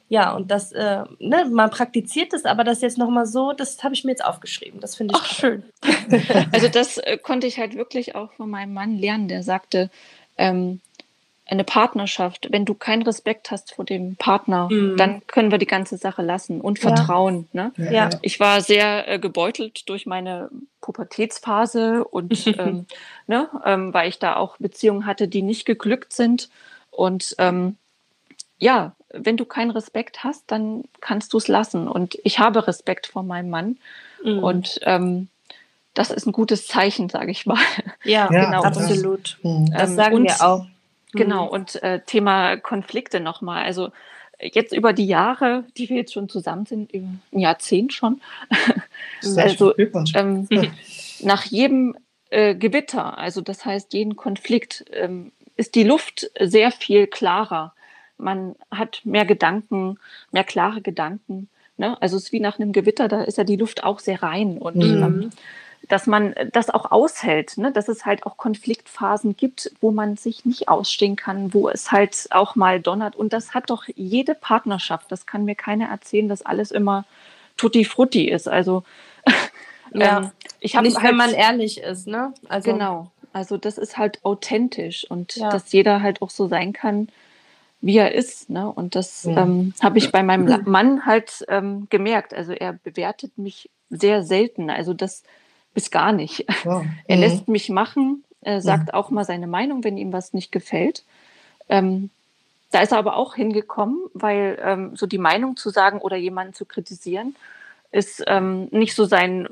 [SPEAKER 1] ja, und das, äh, ne, man praktiziert das, aber das jetzt nochmal so, das habe ich mir jetzt aufgeschrieben. Das finde ich
[SPEAKER 3] Ach, schön. *laughs* also das äh, konnte ich halt wirklich auch von meinem Mann lernen, der sagte, ähm, eine Partnerschaft, wenn du keinen Respekt hast vor dem Partner, mhm. dann können wir die ganze Sache lassen und Vertrauen. Ne? Ja. Ich war sehr äh, gebeutelt durch meine Pubertätsphase und *laughs* ähm, ne, ähm, weil ich da auch Beziehungen hatte, die nicht geglückt sind. Und ähm, ja, wenn du keinen Respekt hast, dann kannst du es lassen. Und ich habe Respekt vor meinem Mann. Mhm. Und ähm, das ist ein gutes Zeichen, sage ich mal.
[SPEAKER 1] Ja, *laughs* ja genau. Absolut. Mhm. Das sagen und, wir auch.
[SPEAKER 3] Genau, mhm. und äh, Thema Konflikte nochmal. Also jetzt über die Jahre, die wir jetzt schon zusammen sind, über ein Jahrzehnt schon. *laughs* also ähm, *laughs* nach jedem äh, Gewitter, also das heißt jeden Konflikt, ähm, ist die Luft sehr viel klarer. Man hat mehr Gedanken, mehr klare Gedanken. Ne? Also es ist wie nach einem Gewitter, da ist ja die Luft auch sehr rein und mhm. ähm, dass man das auch aushält, ne? dass es halt auch Konfliktphasen gibt, wo man sich nicht ausstehen kann, wo es halt auch mal donnert. Und das hat doch jede Partnerschaft. Das kann mir keiner erzählen, dass alles immer tutti frutti ist. Also *laughs*
[SPEAKER 1] ja, ähm, ich habe nicht, halt, wenn man ehrlich ist, ne?
[SPEAKER 3] Also genau. Also das ist halt authentisch und ja. dass jeder halt auch so sein kann, wie er ist. Ne? Und das ja. ähm, habe ich bei meinem *clears throat* Mann halt ähm, gemerkt. Also er bewertet mich sehr selten. Also das bis gar nicht. Ja. *laughs* Er mhm. lässt mich machen, er sagt mhm. auch mal seine Meinung, wenn ihm was nicht gefällt. Ähm, da ist er aber auch hingekommen, weil ähm, so die Meinung zu sagen oder jemanden zu kritisieren, ist ähm, nicht so sein,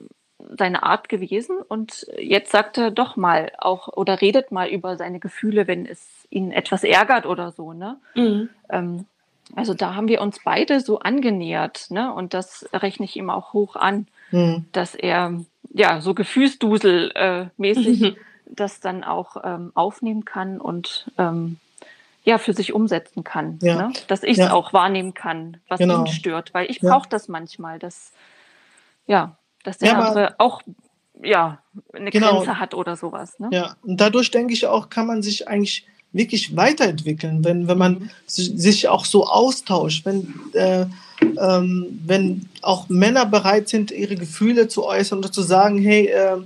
[SPEAKER 3] seine Art gewesen. Und jetzt sagt er doch mal auch oder redet mal über seine Gefühle, wenn es ihn etwas ärgert oder so. Ne? Mhm. Ähm, also da haben wir uns beide so angenähert, ne? Und das rechne ich ihm auch hoch an, mhm. dass er ja so Gefühlsdusel-mäßig äh, das dann auch ähm, aufnehmen kann und ähm, ja für sich umsetzen kann, ja. ne? dass ich es ja. auch wahrnehmen kann, was genau. ihn stört, weil ich ja. brauche das manchmal, dass ja, dass der andere auch ja eine genau. Grenze hat oder sowas. Ne?
[SPEAKER 2] Ja, und dadurch denke ich auch, kann man sich eigentlich wirklich weiterentwickeln, wenn, wenn man mhm. sich auch so austauscht, wenn, äh, ähm, wenn auch Männer bereit sind, ihre Gefühle zu äußern oder zu sagen, hey, äh,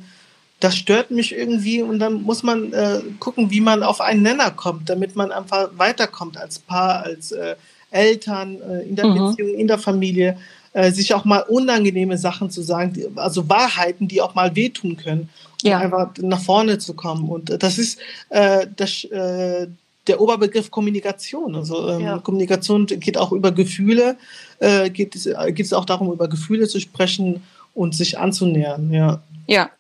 [SPEAKER 2] das stört mich irgendwie und dann muss man äh, gucken, wie man auf einen Nenner kommt, damit man einfach weiterkommt als Paar, als äh, Eltern, äh, in der mhm. Beziehung, in der Familie, äh, sich auch mal unangenehme Sachen zu sagen, die, also Wahrheiten, die auch mal wehtun können, um ja. einfach nach vorne zu kommen. Und das ist äh, das, äh, der Oberbegriff Kommunikation. Also ähm, ja. Kommunikation geht auch über Gefühle, äh, geht, es, geht es auch darum, über Gefühle zu sprechen und sich anzunähern. Ja.
[SPEAKER 1] Ja,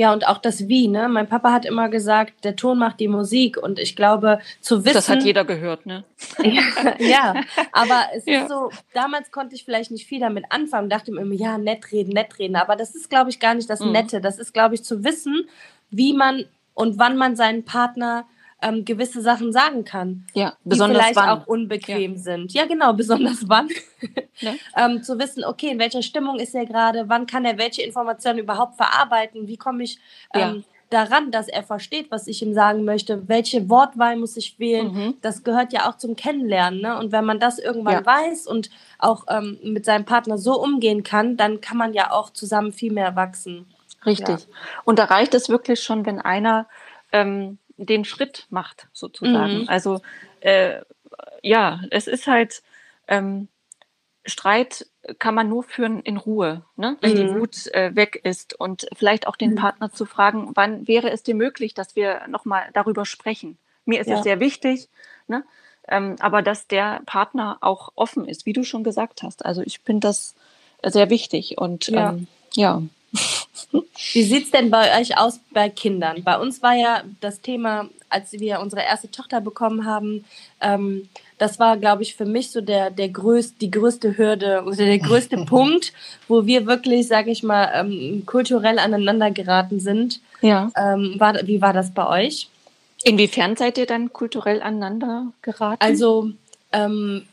[SPEAKER 1] ja, und auch das Wie, ne? Mein Papa hat immer gesagt, der Ton macht die Musik. Und ich glaube, zu wissen.
[SPEAKER 3] Das hat jeder gehört, ne?
[SPEAKER 1] ja, *laughs* ja, aber es ja. ist so, damals konnte ich vielleicht nicht viel damit anfangen, dachte mir immer, ja, nett reden, nett reden. Aber das ist, glaube ich, gar nicht das mhm. Nette. Das ist, glaube ich, zu wissen, wie man und wann man seinen Partner ähm, gewisse Sachen sagen kann,
[SPEAKER 3] ja,
[SPEAKER 1] besonders die vielleicht wann. auch unbequem ja. sind. Ja, genau, *laughs* besonders wann. Ja. ähm, zu wissen, okay, in welcher Stimmung ist er gerade, wann kann er welche Informationen überhaupt verarbeiten, wie komme ich ähm, daran, dass er versteht, was ich ihm sagen möchte, welche Wortwahl muss ich wählen, mhm. das gehört ja auch zum Kennenlernen. Ne? Und wenn man das irgendwann weiß und auch ähm, mit seinem Partner so umgehen kann, dann kann man ja auch zusammen viel mehr wachsen.
[SPEAKER 3] Richtig. Und da reicht es wirklich schon, wenn einer ähm, den Schritt macht, sozusagen. Mhm. Also äh, ja, es ist halt, ähm, Streit kann man nur führen in Ruhe, ne? wenn mhm. die Wut äh, weg ist und vielleicht auch den mhm. Partner zu fragen, wann wäre es dir möglich, dass wir nochmal darüber sprechen. Mir ist ja. es sehr wichtig, ne? ähm, aber dass der Partner auch offen ist, wie du schon gesagt hast. Also ich finde das sehr wichtig und ja. Ähm, ja.
[SPEAKER 1] Wie sieht es denn bei euch aus bei Kindern? Bei uns war ja das Thema, als wir unsere erste Tochter bekommen haben, ähm, das war, glaube ich, für mich so der, der größt, die größte Hürde oder der größte *laughs* Punkt, wo wir wirklich, sage ich mal, ähm, kulturell aneinander geraten sind. Ja. Ähm, war, wie war das bei euch?
[SPEAKER 3] Inwiefern seid ihr dann kulturell aneinander geraten?
[SPEAKER 1] Also ähm,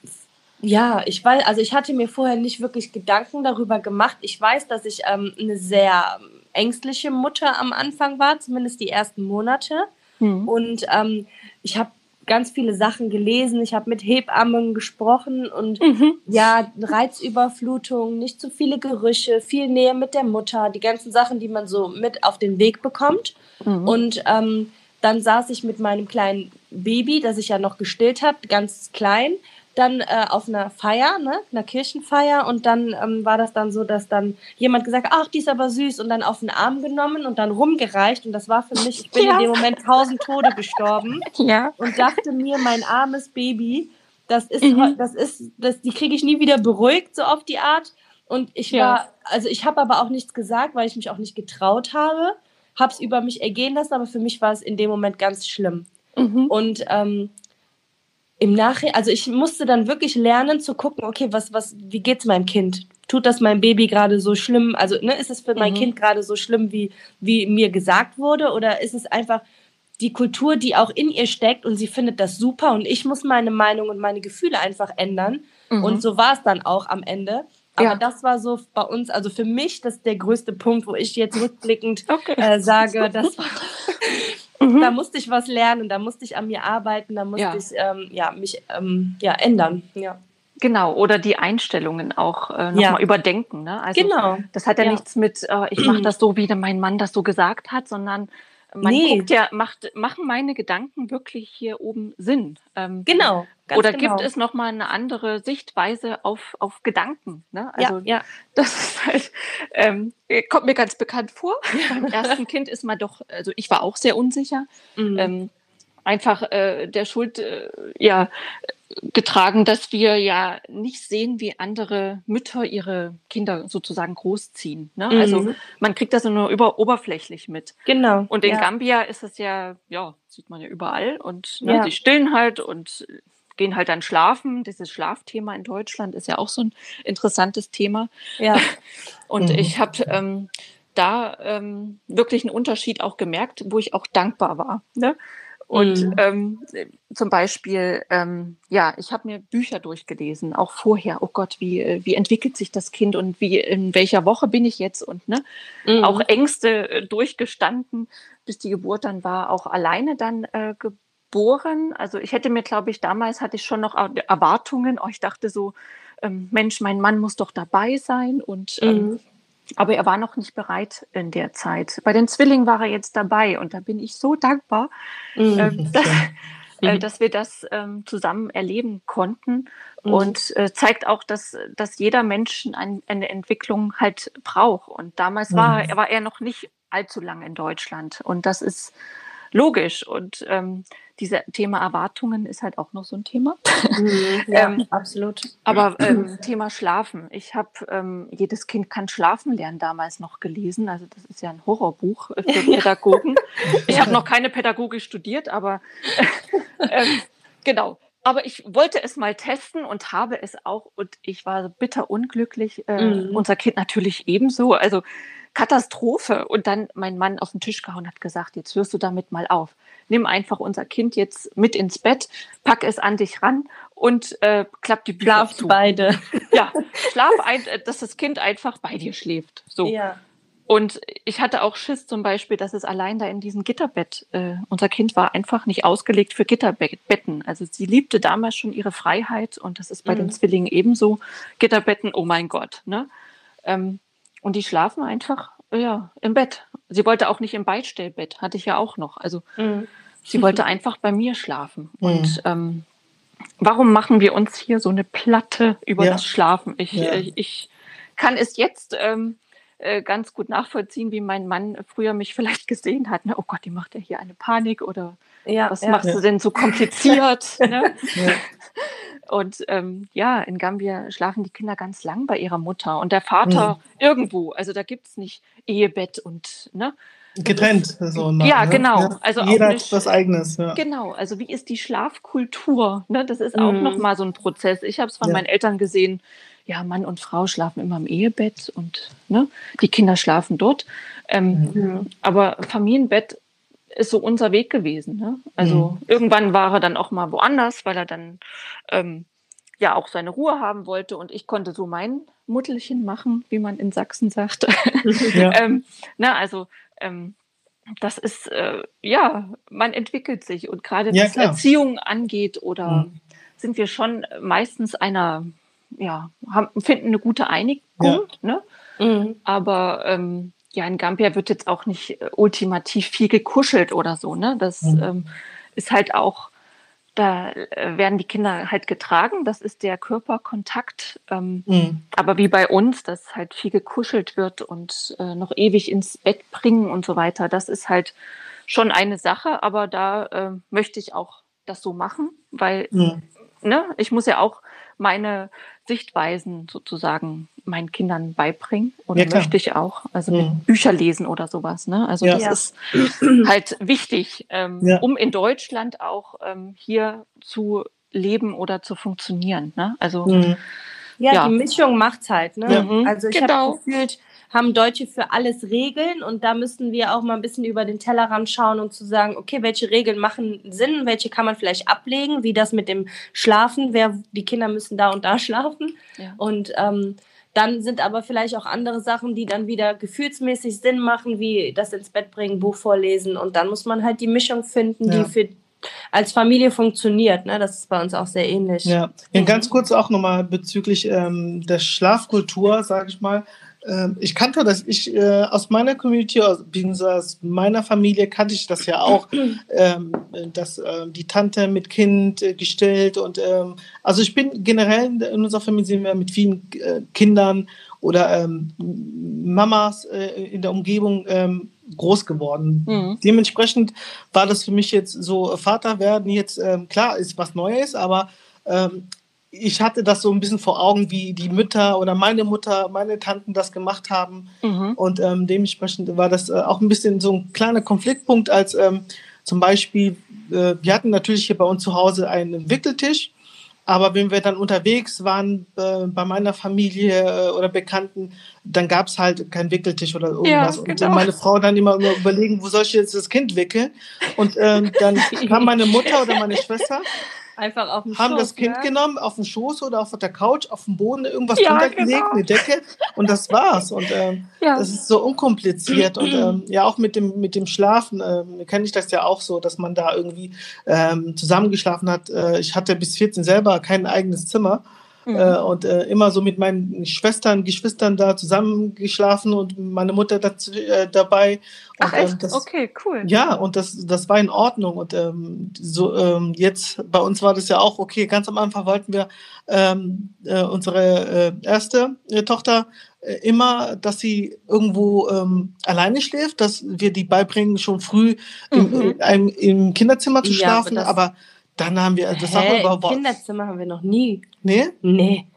[SPEAKER 1] ja, ich weiß, also ich hatte mir vorher nicht wirklich Gedanken darüber gemacht. Ich weiß, dass ich ähm, eine sehr ängstliche Mutter am Anfang war, zumindest die ersten Monate. Mhm. Und ähm, ich habe ganz viele Sachen gelesen. Ich habe mit Hebammen gesprochen und mhm. ja, Reizüberflutung, nicht zu viele Gerüche, viel Nähe mit der Mutter, die ganzen Sachen, die man so mit auf den Weg bekommt. Mhm. Und ähm, dann saß ich mit meinem kleinen Baby, das ich ja noch gestillt habe, ganz klein dann äh, auf einer Feier, ne, einer Kirchenfeier und dann ähm, war das dann so, dass dann jemand gesagt hat, ach, die ist aber süß und dann auf den Arm genommen und dann rumgereicht und das war für mich, ich bin ja. in dem Moment tausend Tode gestorben *laughs* ja. und dachte mir, mein armes Baby, das ist, mhm. das ist, das, die kriege ich nie wieder beruhigt, so auf die Art. Und ich war, ja. also ich habe aber auch nichts gesagt, weil ich mich auch nicht getraut habe, habe es über mich ergehen lassen, aber für mich war es in dem Moment ganz schlimm. Mhm. Und ähm, im Nachhinein, also ich musste dann wirklich lernen zu gucken, okay, was, was, wie geht's meinem Kind? Tut das mein Baby gerade so schlimm? Also, ne, ist es für mhm. mein Kind gerade so schlimm, wie, wie mir gesagt wurde? Oder ist es einfach die Kultur, die auch in ihr steckt und sie findet das super und ich muss meine Meinung und meine Gefühle einfach ändern? Mhm. Und so war es dann auch am Ende. Aber ja. das war so bei uns, also für mich, das ist der größte Punkt, wo ich jetzt rückblickend okay. äh, sage, *laughs* das war, Mhm. Da musste ich was lernen, da musste ich an mir arbeiten, da musste ja. ich ähm, ja, mich ähm, ja, ändern. Ja.
[SPEAKER 3] Genau, oder die Einstellungen auch äh, nochmal ja. überdenken. Ne? Also, genau. Das hat ja, ja. nichts mit, äh, ich mache *clears throat* das so, wie mein Mann das so gesagt hat, sondern man nee. guckt ja, macht, machen meine Gedanken wirklich hier oben Sinn?
[SPEAKER 1] Ähm, genau.
[SPEAKER 3] Oder genau. gibt es nochmal eine andere Sichtweise auf, auf Gedanken? Ne? Also ja, ja. das ist halt, ähm, kommt mir ganz bekannt vor. *laughs* Beim ersten Kind ist man doch, also ich war auch sehr unsicher. Mhm. Ähm, einfach äh, der Schuld äh, ja getragen, dass wir ja nicht sehen, wie andere Mütter ihre Kinder sozusagen großziehen. Ne? Mhm. Also man kriegt das nur über oberflächlich mit.
[SPEAKER 1] Genau.
[SPEAKER 3] Und in ja. Gambia ist es ja, ja, sieht man ja überall und ne, ja. die stillen halt und gehen halt dann schlafen. Dieses Schlafthema in Deutschland ist ja auch so ein interessantes Thema.
[SPEAKER 1] Ja. *laughs*
[SPEAKER 3] Und mhm. ich habe ähm, da ähm, wirklich einen Unterschied auch gemerkt, wo ich auch dankbar war. Ne? Und mhm. ähm, zum Beispiel, ähm, ja, ich habe mir Bücher durchgelesen, auch vorher. Oh Gott, wie, äh, wie entwickelt sich das Kind und wie in welcher Woche bin ich jetzt und ne, mhm. auch Ängste äh, durchgestanden, bis die Geburt dann war, auch alleine dann äh, geboren. Also ich hätte mir, glaube ich, damals hatte ich schon noch Erwartungen. Oh, ich dachte so, ähm, Mensch, mein Mann muss doch dabei sein und ähm, mhm. Aber er war noch nicht bereit in der Zeit. Bei den Zwillingen war er jetzt dabei und da bin ich so dankbar, mhm. äh, *laughs* dass, äh, mhm. dass, wir das ähm, zusammen erleben konnten. Mhm. Und äh, zeigt auch, dass, dass jeder Mensch ein, eine Entwicklung halt braucht. Und damals war, mhm. war er noch nicht allzu lang in Deutschland. Und das ist logisch. Und ähm, dieses Thema Erwartungen ist halt auch noch so ein Thema.
[SPEAKER 1] Mhm, *laughs* ja, ähm, absolut.
[SPEAKER 3] Aber *clears throat* ähm, Thema Schlafen. Ich habe ähm, Jedes Kind kann schlafen lernen damals noch gelesen. Also das ist ja ein Horrorbuch für Pädagogen. Ich habe noch keine Pädagogik studiert, aber *laughs* äh, genau. Aber ich wollte es mal testen und habe es auch und ich war bitter unglücklich. Äh, mhm. Unser Kind natürlich ebenso. Also Katastrophe. Und dann mein Mann auf den Tisch gehauen hat gesagt, jetzt hörst du damit mal auf. Nimm einfach unser Kind jetzt mit ins Bett, pack es an dich ran und äh, klapp die
[SPEAKER 1] Bücher Schlaft zu. beide.
[SPEAKER 3] Ja, *laughs* schlaf ein, äh, dass das Kind einfach bei dir schläft. So.
[SPEAKER 1] Ja.
[SPEAKER 3] Und ich hatte auch Schiss zum Beispiel, dass es allein da in diesem Gitterbett, äh, unser Kind war einfach nicht ausgelegt für Gitterbetten. Also sie liebte damals schon ihre Freiheit und das ist bei mhm. den Zwillingen ebenso. Gitterbetten, oh mein Gott. Ne? Ähm, und die schlafen einfach ja, im Bett. Sie wollte auch nicht im Beistellbett, hatte ich ja auch noch. Also mhm. sie wollte einfach bei mir schlafen. *laughs* Mhm. Und ähm, warum machen wir uns hier so eine Platte über ja. das Schlafen? Ich, ja. ich, ich, kann es jetzt ähm, äh, ganz gut nachvollziehen, wie mein Mann früher mich vielleicht *laughs* gesehen hat. Ne? Oh Gott, die macht ja hier eine Panik oder ja, was machst du denn so kompliziert? *laughs* ne? Und ähm, ja, in Gambia schlafen die Kinder ganz lang bei ihrer Mutter und der Vater mhm. irgendwo. Also da gibt es nicht Ehebett und ne?
[SPEAKER 2] Getrennt.
[SPEAKER 3] So nah, ja, ne? genau. Ja.
[SPEAKER 2] Also Jeder hat was Eigenes. Ja.
[SPEAKER 3] Genau. Also wie ist die Schlafkultur? Ne? Das ist auch mhm. nochmal so ein Prozess. Ich habe es von ja. meinen Eltern gesehen. Ja, Mann und Frau schlafen immer im Ehebett und ne? die Kinder schlafen dort. Ähm, mhm. Aber Familienbett ist so unser Weg gewesen. Ne? Also mhm. irgendwann war er dann auch mal woanders, weil er dann ähm, ja auch seine Ruhe haben wollte und ich konnte so mein Muttelchen machen, wie man in Sachsen sagt. *laughs* Ja. ähm, na, also ähm, das ist, äh, ja, man entwickelt sich und gerade ja, was klar. Erziehung angeht oder mhm. sind wir schon meistens einer, ja, haben, finden eine gute Einigung, ja. ne? Mhm. aber ähm, ja, in Gambia wird jetzt auch nicht äh, ultimativ viel gekuschelt oder so, ne? Das mhm. ähm, ist halt auch, da äh, werden die Kinder halt getragen, das ist der Körperkontakt. Ähm, mhm. Aber wie bei uns, dass halt viel gekuschelt wird und äh, noch ewig ins Bett bringen und so weiter, das ist halt schon eine Sache, aber da äh, möchte ich auch das so machen, weil mhm. Ne, ich muss ja auch meine Sichtweisen sozusagen meinen Kindern beibringen oder ja, möchte ich auch. Also mit mhm. Bücher lesen oder sowas. Ne? Also ja. das ist halt wichtig, ähm, ja. um in Deutschland auch ähm, hier zu leben oder zu funktionieren. Ne? Also
[SPEAKER 1] mhm. ja, die Mischung macht's halt. Ne? Mhm. Also ich genau. habe gefühlt, haben Deutsche für alles Regeln und da müssen wir auch mal ein bisschen über den Tellerrand schauen und zu sagen, okay, welche Regeln machen Sinn, welche kann man vielleicht ablegen, wie das mit dem Schlafen, wer, die Kinder müssen da und da *laughs* schlafen. Ja. Und ähm, dann sind aber vielleicht auch andere Sachen, die dann wieder gefühlsmäßig Sinn machen, wie das ins Bett bringen, Buch vorlesen. Und dann muss man halt die Mischung finden, ja. die für als Familie funktioniert. Ne? Das ist bei uns auch sehr ähnlich.
[SPEAKER 2] Ja, ja ganz kurz auch nochmal bezüglich ähm, der Schlafkultur, sage ich mal. Ähm, ich kannte das, ich äh, aus meiner Community, beziehungsweise aus meiner Familie kannte ich das ja auch, *clears throat* ähm, dass äh, die Tante mit Kind äh, gestellt und ähm, also ich bin generell in unserer Familie sind wir mit vielen äh, Kindern oder ähm, Mamas äh, in der Umgebung ähm, groß geworden. Mhm. Dementsprechend war das für mich jetzt so, Vater werden jetzt, ähm, klar, ist was Neues, aber ich hatte das so ein bisschen vor Augen, wie die Mütter oder meine Mutter, meine Tanten das gemacht haben. Mhm. Und ähm, dementsprechend war das äh, auch ein bisschen so ein kleiner Konfliktpunkt, als ähm, zum Beispiel, äh, wir hatten natürlich hier bei uns zu Hause einen Wickeltisch aber wenn wir dann unterwegs waren äh, bei meiner Familie äh, oder Bekannten, dann gab es halt keinen Wickeltisch oder irgendwas. Ja, genau. Und meine Frau dann immer, immer überlegen, wo soll ich jetzt das Kind wickeln? Und ähm, dann *laughs* kam meine Mutter oder meine Schwester
[SPEAKER 1] Einfach auf dem
[SPEAKER 2] Haben Schoß, das Kind ne? genommen, auf dem Schoß oder auf der Couch, auf dem Boden, irgendwas ja, drunter gelegt, genau. eine Decke und das war's. Und ähm, *laughs* ja. das ist so unkompliziert. Und *clears throat* ähm, ja, auch mit dem, mit dem Schlafen ähm, kenne ich das ja auch so, dass man da irgendwie ähm, zusammengeschlafen hat. Äh, ich hatte bis 14 selber kein eigenes Zimmer. Mhm. Äh, und äh, immer so mit meinen Schwestern, Geschwistern da zusammengeschlafen und meine Mutter dazu, äh, dabei.
[SPEAKER 3] Und,
[SPEAKER 2] Ach
[SPEAKER 3] echt? Ähm, das, okay, cool.
[SPEAKER 2] Ja, und das, das war in Ordnung. Und ähm, so ähm, jetzt bei uns war das ja auch okay. Ganz am Anfang wollten wir ähm, äh, unsere äh, erste äh, Tochter immer, dass sie irgendwo ähm, alleine schläft, dass wir die beibringen, schon früh mhm. im, im, Kinderzimmer zu schlafen. Ja, aber, aber dann haben wir,
[SPEAKER 1] das Hä, haben wir überhaupt. Kinderzimmer haben wir noch nie.
[SPEAKER 2] Nee?
[SPEAKER 1] Nee.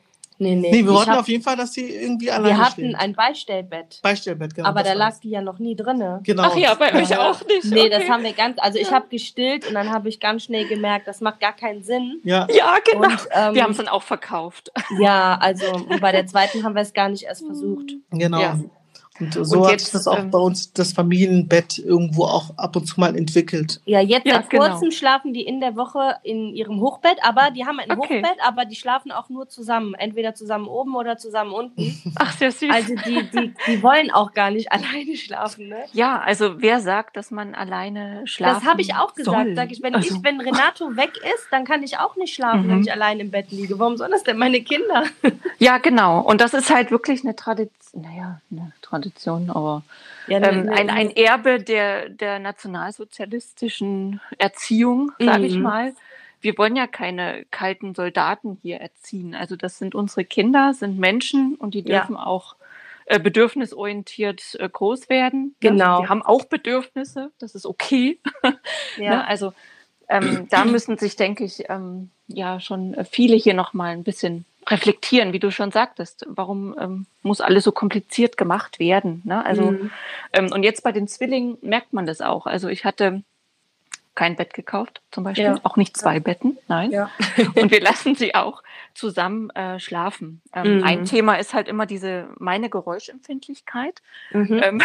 [SPEAKER 1] Nee,
[SPEAKER 2] nee. Nee, wir wollten auf jeden Fall, dass sie irgendwie alleine
[SPEAKER 1] Wir hatten stehen. ein Beistellbett.
[SPEAKER 2] Beistellbett, genau.
[SPEAKER 1] Aber da lag die ja noch nie drin.
[SPEAKER 3] Genau. Ach ja, bei *laughs* euch auch nicht.
[SPEAKER 1] Nee, okay. das haben wir ganz, also ich habe gestillt und dann habe ich ganz schnell gemerkt, das macht gar keinen Sinn.
[SPEAKER 3] Ja, ja genau. Und, ähm, wir haben es dann auch verkauft.
[SPEAKER 1] Ja, also bei der zweiten haben wir es gar nicht erst versucht.
[SPEAKER 2] Genau. Ja. Und so und jetzt, hat sich das auch ähm, bei uns das Familienbett irgendwo auch ab und zu mal entwickelt.
[SPEAKER 1] Ja, jetzt ja, seit genau. kurzem schlafen die in der Woche in ihrem Hochbett, aber die haben ein okay. Hochbett, aber die schlafen auch nur zusammen, entweder zusammen oben oder zusammen unten. *laughs*
[SPEAKER 3] Ach, sehr süß.
[SPEAKER 1] Also die, die, die wollen auch gar nicht *laughs* alleine schlafen, ne?
[SPEAKER 3] Ja, also wer sagt, dass man alleine schlafen
[SPEAKER 1] Das habe ich auch gesagt. Soll. Sag ich, wenn, also. ich, wenn Renato weg ist, dann kann ich auch nicht schlafen, mhm. wenn ich allein im Bett liege. Warum sollen das denn meine Kinder?
[SPEAKER 3] Ja, genau. Und das ist halt wirklich eine Tradition, naja, eine Tradition, aber ja, ähm, ein, ein Erbe der, der nationalsozialistischen Erziehung, sage mhm. ich mal. Wir wollen ja keine kalten Soldaten hier erziehen. Also das sind unsere Kinder, sind Menschen und die dürfen ja. auch äh, bedürfnisorientiert äh, groß werden.
[SPEAKER 1] Genau.
[SPEAKER 3] Also, die haben auch Bedürfnisse, das ist okay. *laughs* Ja. ne? Also ähm, da müssen sich, denke ich, ähm, ja schon viele hier nochmal ein bisschen reflektieren, wie du schon sagtest. Warum ähm, muss alles so kompliziert gemacht werden? Ne? Also mhm. ähm, und jetzt bei den Zwillingen merkt man das auch. Also ich hatte kein Bett gekauft, zum Beispiel, ja. auch nicht zwei ja. Betten, nein. Ja. *laughs* und wir lassen sie auch zusammen äh, schlafen. Ähm, mhm. Ein Thema ist halt immer diese meine Geräuschempfindlichkeit. Mhm. Ähm,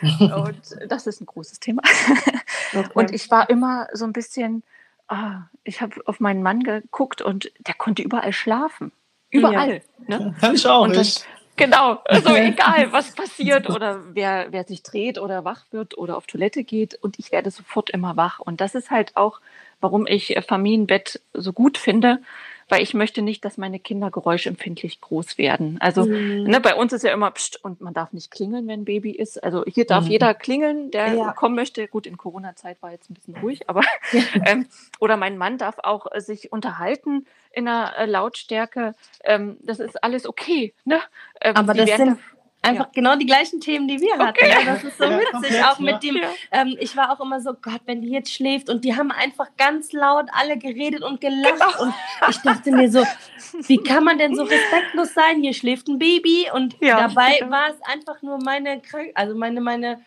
[SPEAKER 3] *laughs* und das ist ein großes Thema. Okay. Und ich war immer so ein bisschen, ah, ich habe auf meinen Mann geguckt und der konnte überall schlafen. Überall. Ja. Ne?
[SPEAKER 2] Kann ich auch und nicht.
[SPEAKER 3] Genau, also egal, was passiert oder wer, wer sich dreht oder wach wird oder auf Toilette geht und ich werde sofort immer wach. Und das ist halt auch, warum ich Familienbett so gut finde, weil ich möchte nicht, dass meine Kinder geräuschempfindlich groß werden. Also mhm. ne, bei uns ist ja immer pst, und man darf nicht klingeln, wenn ein Baby ist. Also hier darf mhm. jeder klingeln, der ja. kommen möchte. Gut, in Corona-Zeit war jetzt ein bisschen ruhig, aber *laughs* *laughs* ähm, oder mein Mann darf auch äh, sich unterhalten in einer äh, Lautstärke. Ähm, das ist alles okay. Ne?
[SPEAKER 1] Ähm, aber das sind Einfach ja. genau die gleichen Themen, die wir hatten. Okay. Ja, das ist so ja, witzig. Komplett, auch mit dem, ähm, ich war auch immer so, Gott, wenn die jetzt schläft und die haben einfach ganz laut alle geredet und gelacht. Genau. Und ich dachte mir so, wie kann man denn so respektlos sein? Hier schläft ein Baby und dabei war es einfach nur meine, also meine, meine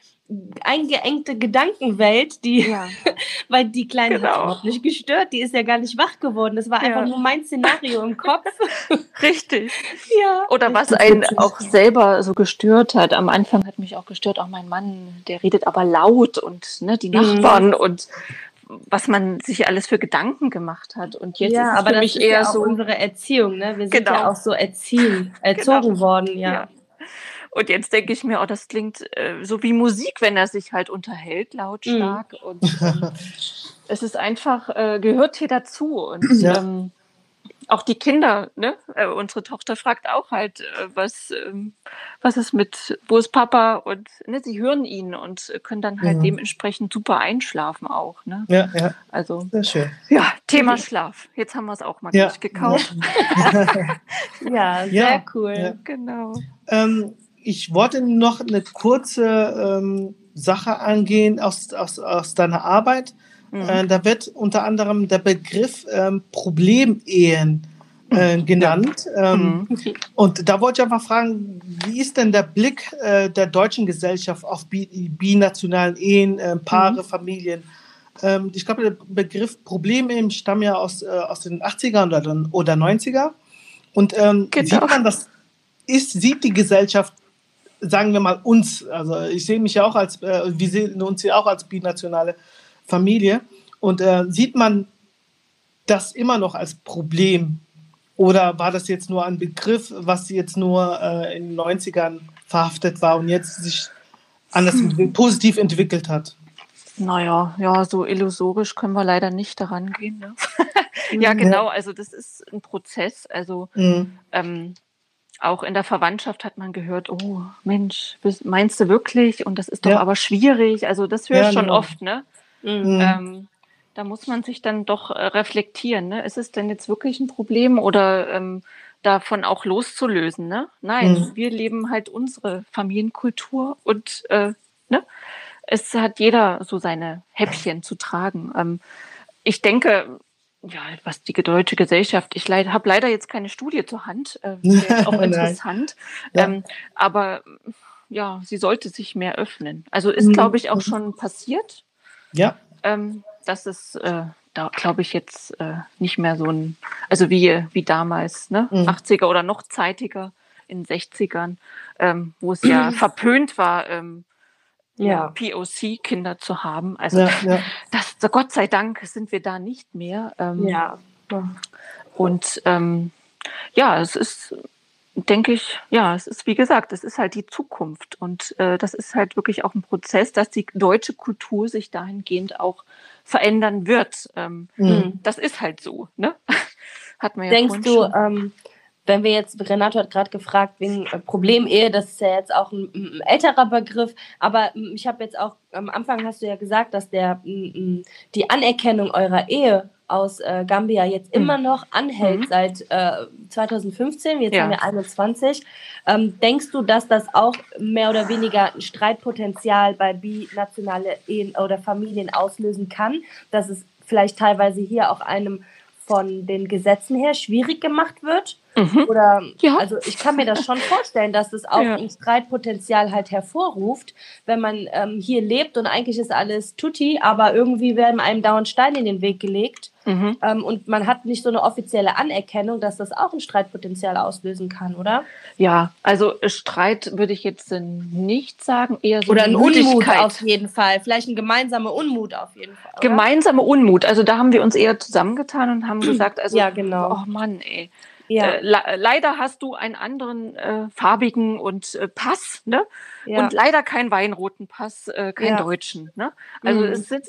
[SPEAKER 1] eingeengte Gedankenwelt, die, ja. *laughs* weil die Kleine genau. hat überhaupt nicht gestört, die ist ja gar nicht wach geworden. Das war ja. einfach nur mein Szenario im Kopf. *laughs*
[SPEAKER 3] Richtig. Ja. Oder was einen auch selber so gestört hat. Am Anfang hat mich auch gestört, auch mein Mann, der redet aber laut und ne, die mhm. Nachbarn mhm. und was man sich alles für Gedanken gemacht hat. Und jetzt ja, ist es aber für mich eher ja so
[SPEAKER 1] unsere Erziehung. Ne? Wir sind genau. ja auch so erziehen, erzogen genau. worden, ja. ja.
[SPEAKER 3] Und jetzt denke ich mir, oh, das klingt äh, so wie Musik, wenn er sich halt unterhält, lautstark. Mhm. Und ähm, *laughs* es ist einfach, äh, gehört hier dazu. Und ja. ähm, auch die Kinder, ne? Äh, unsere Tochter fragt auch halt, äh, was, ähm, was ist mit, wo ist Papa? Und ne, sie hören ihn und können dann halt ja. dementsprechend super einschlafen auch. Ne?
[SPEAKER 2] Ja, ja.
[SPEAKER 3] Also,
[SPEAKER 2] Sehr schön.
[SPEAKER 3] Ja, Thema Schlaf. Jetzt haben wir es auch mal ja. durchgekaut.
[SPEAKER 1] ja, *laughs* sehr cool.
[SPEAKER 3] Genau.
[SPEAKER 2] Ähm, ich wollte noch eine kurze ähm, Sache angehen aus, aus, aus deiner Arbeit. Mhm. Äh, da wird unter anderem der Begriff ähm, Problemehen äh, genannt. Ähm, mhm. Und da wollte ich einfach fragen, wie ist denn der Blick äh, der deutschen Gesellschaft auf bi binationalen Ehen, äh, Paare, mhm. Familien? Ähm, ich glaube, der Begriff Problemehen stammt ja aus, äh, aus den 80er oder, oder 90er. Und ähm, genau. sieht man das, ist, sieht die Gesellschaft sagen wir mal uns, also ich sehe mich ja auch als, äh, wir sehen uns ja auch als binationale Familie und äh, sieht man das immer noch als Problem oder war das jetzt nur ein Begriff, was jetzt nur äh, in den 90ern verhaftet war und jetzt sich anders *laughs* hm. positiv entwickelt hat?
[SPEAKER 3] Naja, ja, so illusorisch können wir leider nicht daran gehen. Ne? *laughs* ja, genau, also das ist ein Prozess. Also mhm. ähm, auch in der Verwandtschaft hat man gehört, oh Mensch, meinst du wirklich? Und das ist doch ja. aber schwierig. Also das höre ich ja, schon genau. oft, ne? Mhm. Ähm, da muss man sich dann doch äh, reflektieren. Ne? Ist es denn jetzt wirklich ein Problem oder ähm, davon auch loszulösen? Ne? Nein, mhm. wir leben halt unsere Familienkultur und äh, ne? es hat jeder so seine Häppchen zu tragen. Ähm, ich denke, ja, was die deutsche Gesellschaft, ich leid, habe leider jetzt keine Studie zur Hand, äh, *laughs* auch interessant, ja. ähm, aber ja, sie sollte sich mehr öffnen. Also ist, mhm. glaube ich, auch mhm. schon passiert.
[SPEAKER 2] Ja.
[SPEAKER 3] Ähm, dass es äh, da glaube ich jetzt äh, nicht mehr so ein, also wie, wie damals, ne? Mhm. 80er oder noch zeitiger in 60ern, ähm, wo es ja *clears throat* verpönt war, ähm, ja. POC-Kinder zu haben. Also ja, ja. *laughs* Das, Gott sei Dank sind wir da nicht mehr.
[SPEAKER 1] Ähm, ja.
[SPEAKER 3] Und ähm, ja, es ist, denke ich, ja, es ist wie gesagt, es ist halt die Zukunft und äh, das ist halt wirklich auch ein Prozess, dass die deutsche Kultur sich dahingehend auch verändern wird. Ähm, mhm. Das ist halt so, ne? *laughs*
[SPEAKER 1] Hat man ja Denkst du, ähm, wenn wir jetzt, Renato hat gerade gefragt wegen äh, Problemehe, das ist ja jetzt auch ein, ein älterer Begriff, aber mm, ich habe jetzt auch, am Anfang hast du ja gesagt, dass der, mm, die Anerkennung eurer Ehe aus äh, Gambia jetzt immer noch anhält mhm. seit äh, 2015, jetzt ja. haben wir 21. Ähm, denkst du, dass das auch mehr oder weniger ein Streitpotenzial bei binationale Ehen oder Familien auslösen kann, dass es vielleicht teilweise hier auch einem von den Gesetzen her schwierig gemacht wird? Mhm. Oder ja. also ich kann mir das schon vorstellen, dass es auch ja. ein Streitpotenzial halt hervorruft, wenn man ähm, hier lebt und eigentlich ist alles tutti, aber irgendwie werden einem dauernd Steine in den Weg gelegt mhm. ähm, und man hat nicht so eine offizielle Anerkennung, dass das auch ein Streitpotenzial auslösen kann, oder?
[SPEAKER 3] Ja, also Streit würde ich jetzt nicht sagen, eher so
[SPEAKER 1] oder ein Unmut auf jeden Fall, vielleicht ein gemeinsamer Unmut auf jeden Fall.
[SPEAKER 3] Oder? Gemeinsame Unmut, also da haben wir uns eher zusammengetan und haben *clears throat* gesagt, also
[SPEAKER 1] ja genau,
[SPEAKER 3] oh Mann, ey ja. Äh, leider hast du einen anderen äh, farbigen und äh, Pass, ne? Ja. Und leider keinen weinroten Pass, äh, keinen ja. deutschen. Ne? Also mhm. es sind,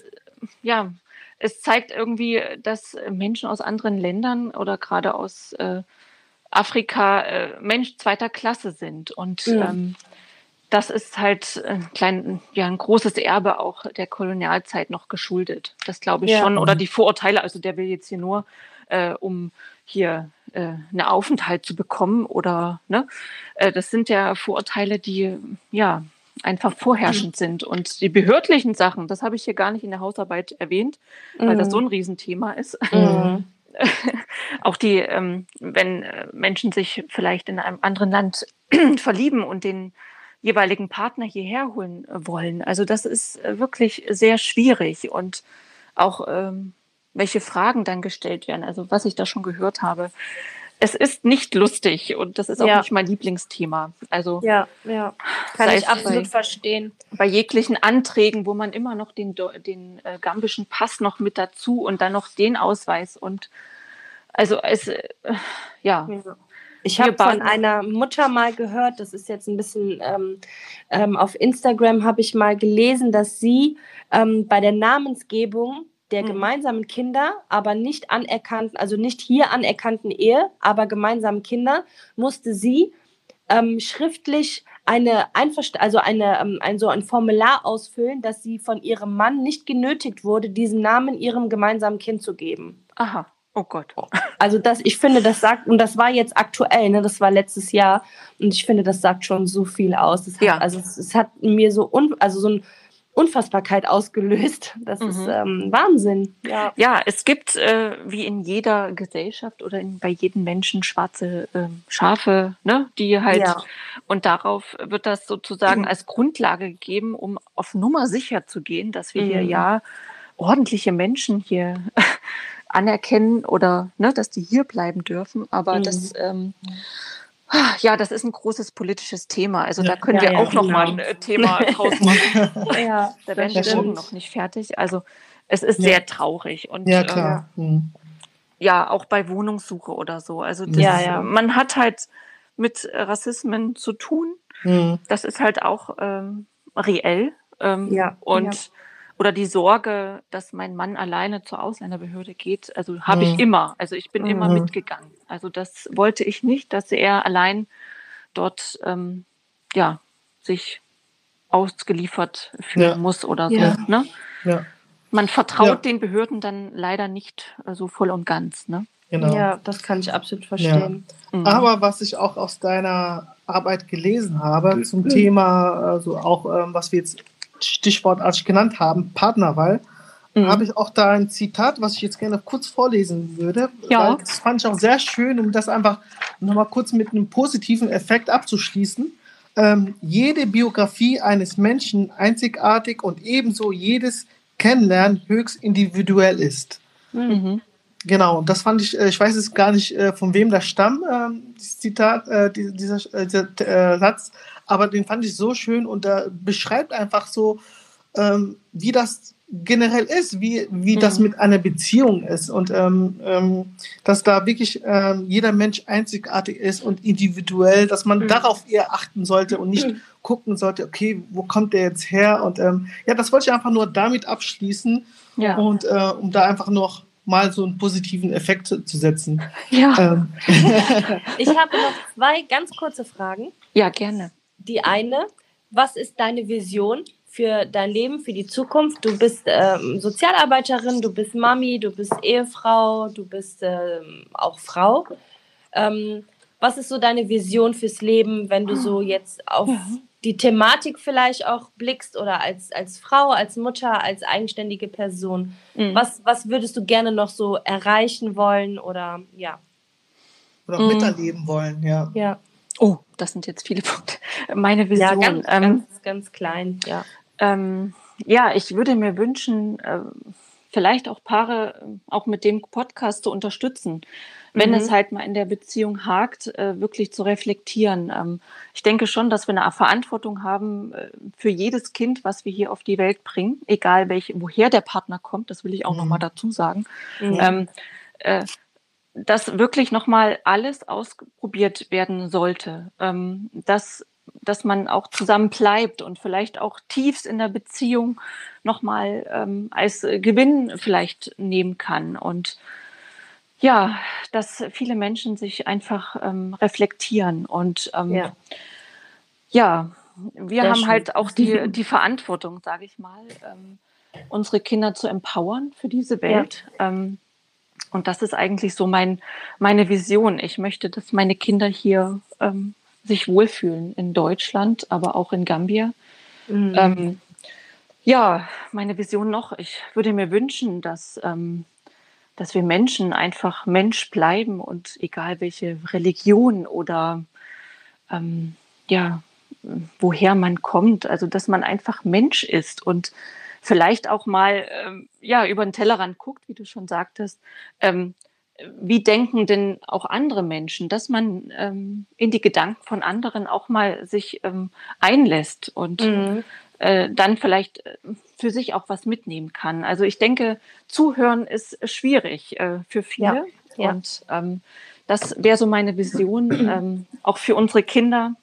[SPEAKER 3] ja, es zeigt irgendwie, dass Menschen aus anderen Ländern oder gerade aus äh, Afrika äh, Mensch zweiter Klasse sind. Und mhm. ähm, das ist halt ein, klein, ja, ein großes Erbe auch der Kolonialzeit noch geschuldet. Das glaube ich ja. schon. Oder die Vorurteile, also der will jetzt hier nur äh, um hier äh, einen Aufenthalt zu bekommen oder ne, äh, das sind ja Vorurteile, die ja einfach vorherrschend sind. Und die behördlichen Sachen, das habe ich hier gar nicht in der Hausarbeit erwähnt, mhm. weil das so ein Riesenthema ist. Mhm. *laughs* Auch die, ähm, wenn äh, Menschen sich vielleicht in einem anderen Land *clears throat* verlieben und den jeweiligen Partner hierher holen wollen. Also das ist äh, wirklich sehr schwierig und auch ähm, welche Fragen dann gestellt werden. Also was ich da schon gehört habe. Es ist nicht lustig und das ist auch ja. nicht mein Lieblingsthema. Also
[SPEAKER 1] ja, ja, kann ich absolut bei, verstehen.
[SPEAKER 3] Bei jeglichen Anträgen, wo man immer noch den, den äh, gambischen Pass noch mit dazu und dann noch den Ausweis und also es äh, ja.
[SPEAKER 1] ja. Ich habe von einer Mutter mal gehört, das ist jetzt ein bisschen ähm, ähm, auf Instagram habe ich mal gelesen, dass sie ähm, bei der Namensgebung der mhm. gemeinsamen Kinder, aber nicht anerkannten, also nicht hier anerkannten Ehe, aber gemeinsamen Kinder, musste sie ähm, schriftlich eine Einverst also eine, ähm, ein, so ein Formular ausfüllen, dass sie von ihrem Mann nicht genötigt wurde, diesen Namen ihrem gemeinsamen Kind zu geben.
[SPEAKER 3] Aha. Oh Gott.
[SPEAKER 1] Also das, ich finde, das sagt, und das war jetzt aktuell, ne, das war letztes Jahr, und ich finde, das sagt schon so viel aus. Das ja. Hat, also es, es, hat mir so, un, also so ein Unfassbarkeit ausgelöst. Das mhm. ist ähm, Wahnsinn.
[SPEAKER 3] Ja. ja, es gibt äh, wie in jeder Gesellschaft oder in, bei jedem Menschen schwarze äh, Schafe, ne, die halt ja. und darauf wird das sozusagen mhm. *clears throat* als Grundlage gegeben, um auf Nummer sicher zu gehen, dass wir mhm. hier ja ordentliche Menschen hier *laughs* anerkennen oder ne, dass die hier bleiben dürfen. Aber das mhm. ähm, ja, das ist ein großes politisches Thema. Also da können ja, wir ja, auch noch genau. mal ein äh, Thema *laughs* draus machen. ja, da werden wir morgen noch nicht fertig. Also es ist sehr traurig und
[SPEAKER 2] ja klar.
[SPEAKER 3] Ähm, ja, auch bei Wohnungssuche oder so. Also das, ja, ja. man hat halt mit Rassismen zu tun. Mhm. Das ist halt auch ähm, reell. Ähm, ja. Und oder die Sorge, dass mein Mann alleine zur Ausländerbehörde geht, also habe mhm. ich immer. Also ich bin mhm. immer mitgegangen. Also das wollte ich nicht, dass er allein dort ähm, ja sich ausgeliefert fühlen ja. muss oder so. Ja. Ne? Ja. Man vertraut ja. den Behörden dann leider nicht so also voll und ganz. Ne?
[SPEAKER 1] Genau. Ja, das kann ich absolut verstehen.
[SPEAKER 2] Mhm. Aber was ich auch aus deiner Arbeit gelesen habe zum mhm. Thema, also auch ähm, was wir jetzt stichwortartig genannt haben, Partnerwahl, mhm. habe ich auch da ein Zitat, was ich jetzt gerne kurz vorlesen würde. Ja. Das fand ich auch sehr schön, um das einfach nochmal kurz mit einem positiven Effekt abzuschließen. Ähm, jede Biografie eines Menschen einzigartig und ebenso jedes Kennenlernen höchst individuell ist. Mhm. Genau, das fand ich, äh, ich weiß jetzt gar nicht, äh, von wem das stammt, ähm, dieses Zitat, äh, dieser, dieser Satz, aber den fand ich so schön und da beschreibt einfach so, ähm, wie das generell ist, wie, wie mhm. das mit einer Beziehung ist und ähm, ähm, dass da wirklich ähm, jeder Mensch einzigartig ist und individuell, dass man mhm. darauf eher achten sollte und nicht mhm. gucken sollte, okay, wo kommt der jetzt her? Und ähm, ja, das wollte ich einfach nur damit abschließen ja. und äh, um da einfach noch mal so einen positiven Effekt zu, zu setzen.
[SPEAKER 1] Ja. Ähm. *laughs* ich habe noch zwei ganz kurze Fragen.
[SPEAKER 3] Ja, gerne.
[SPEAKER 1] Die eine, was ist deine Vision für dein Leben, für die Zukunft? Du bist ähm, Sozialarbeiterin, du bist Mami, du bist Ehefrau, du bist ähm, auch Frau. Ähm, was ist so deine Vision fürs Leben, wenn du so jetzt auf die Thematik vielleicht auch blickst oder als, als Frau, als Mutter, als eigenständige Person? Mhm. Was, was würdest du gerne noch so erreichen wollen oder ja?
[SPEAKER 2] Oder mhm. miterleben wollen, ja.
[SPEAKER 1] Ja.
[SPEAKER 3] Oh, das sind jetzt viele *laughs* Punkte. Meine Vision. Ja,
[SPEAKER 1] ganz, ähm, ganz, ganz klein, ja.
[SPEAKER 3] Ähm, ja, ich würde mir wünschen, äh, vielleicht auch Paare äh, auch mit dem Podcast zu unterstützen, wenn mhm. es halt mal in der Beziehung hakt, äh, wirklich zu reflektieren. Ähm, ich denke schon, dass wir eine Verantwortung haben äh, für jedes Kind, was wir hier auf die Welt bringen, egal welche, woher der Partner kommt, das will ich auch mhm. nochmal dazu sagen. Mhm. Ähm, äh, dass wirklich nochmal alles ausprobiert werden sollte. Ähm, dass, dass man auch zusammen bleibt und vielleicht auch tiefst in der Beziehung nochmal ähm, als Gewinn vielleicht nehmen kann. Und ja, dass viele Menschen sich einfach ähm, reflektieren. Und ähm, ja. ja, wir Sehr haben schön. halt auch die, *laughs* die Verantwortung, sage ich mal, ähm, unsere Kinder zu empowern für diese Welt. Ja. Und das ist eigentlich so mein, meine Vision. Ich möchte, dass meine Kinder hier ähm, sich wohlfühlen in Deutschland, aber auch in Gambia. Mhm. Ähm, ja, meine Vision noch. Ich würde mir wünschen, dass, ähm, dass wir Menschen einfach Mensch bleiben und egal welche Religion oder ähm, ja, woher man kommt, also dass man einfach Mensch ist und vielleicht auch mal ähm, ja über den Tellerrand guckt, wie du schon sagtest. Ähm, wie denken denn auch andere Menschen, dass man ähm, in die Gedanken von anderen auch mal sich ähm, einlässt und mhm. äh, dann vielleicht äh, für sich auch was mitnehmen kann. Also ich denke, zuhören ist schwierig äh, für viele ja. und ähm, das wäre so meine Vision, ähm, auch für unsere Kinder.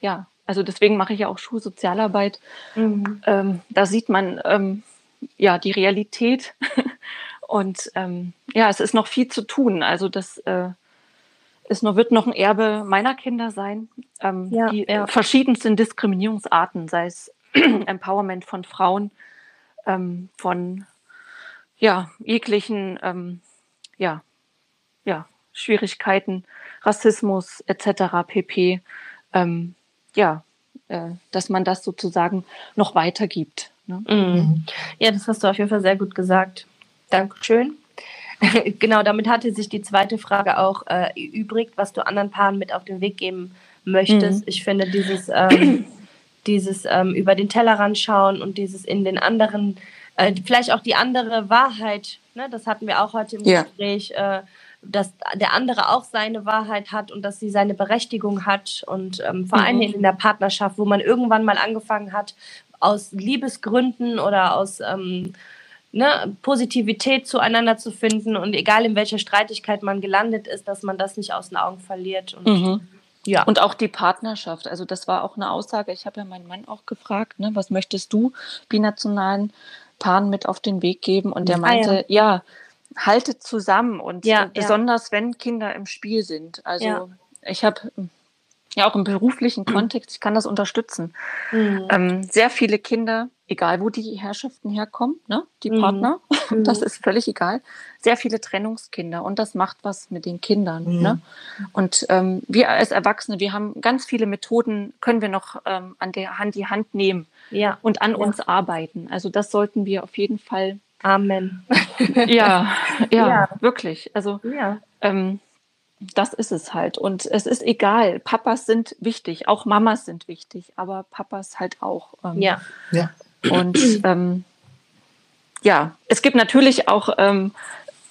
[SPEAKER 3] Ja, also deswegen mache ich ja auch Schulsozialarbeit. Mhm. Ähm, da sieht man ähm, ja die Realität. *laughs* Und ähm, ja, es ist noch viel zu tun. Also das äh, ist nur, wird noch ein Erbe meiner Kinder sein. Ähm, ja, die ja. verschiedensten Diskriminierungsarten, sei es *clears throat* Empowerment von Frauen, ähm, von ja, jeglichen ähm, ja, ja, Schwierigkeiten, Rassismus etc. pp. Ähm, ja, äh, dass man das sozusagen noch weitergibt. Ne?
[SPEAKER 1] Mhm. Ja, das hast du auf jeden Fall sehr gut gesagt. Dankeschön. *laughs* genau, damit hatte sich die zweite Frage auch äh, übrig, was du anderen Paaren mit auf den Weg geben möchtest. Mhm. Ich finde dieses, ähm, *clears throat* dieses ähm, über den Tellerrand schauen und dieses in den anderen, äh, vielleicht auch die andere Wahrheit, ne, das hatten wir auch heute im ja. Gespräch, äh, dass der andere auch seine Wahrheit hat und dass sie seine Berechtigung hat und ähm, vor allem mhm. in der Partnerschaft, wo man irgendwann mal angefangen hat, aus Liebesgründen oder aus ähm, ne, Positivität zueinander zu finden und egal in welcher Streitigkeit man gelandet ist, dass man das nicht aus den Augen verliert. Und,
[SPEAKER 3] mhm. ja. und auch die Partnerschaft. Also das war auch eine Aussage. Ich habe ja meinen Mann auch gefragt, ne, was möchtest du binationalen Paaren mit auf den Weg geben? Und der meinte, ah, ja. ja, haltet zusammen und ja, besonders ja. wenn Kinder im Spiel sind. Also ich habe ja auch im beruflichen *clears throat* Kontext, ich kann das unterstützen. Mhm. Ähm, sehr viele Kinder, egal wo die Herrschaften herkommen, ne, die mhm. Partner, *laughs* mhm. das ist völlig egal. Sehr viele Trennungskinder und das macht was mit den Kindern. Mhm. Ne? Und ähm, wir als Erwachsene, wir haben ganz viele Methoden, können wir noch ähm, an der Hand die Hand nehmen ja. und an ja. uns arbeiten. Also das sollten wir auf jeden Fall.
[SPEAKER 1] Amen.
[SPEAKER 3] ja, *laughs* ja, ja, wirklich. Also ja. Ähm, das ist es halt. Und es ist egal. Papas sind wichtig, auch Mamas sind wichtig, aber Papas halt auch.
[SPEAKER 1] Ähm, ja.
[SPEAKER 3] ja. Und ähm, ja, es gibt natürlich auch ähm,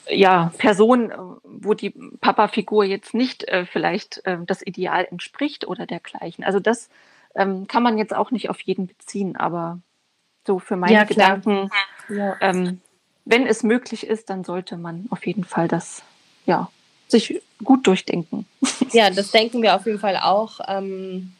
[SPEAKER 3] ja, Personen, wo die Papa-Figur jetzt nicht äh, vielleicht äh, das Ideal entspricht oder dergleichen. Also das ähm, kann man jetzt auch nicht auf jeden beziehen, aber so für meine ja, Gedanken, ja. Ähm, wenn es möglich ist, dann sollte man auf jeden Fall das ja sich gut durchdenken. *laughs*
[SPEAKER 1] Ja, das denken wir auf jeden Fall auch. Ähm,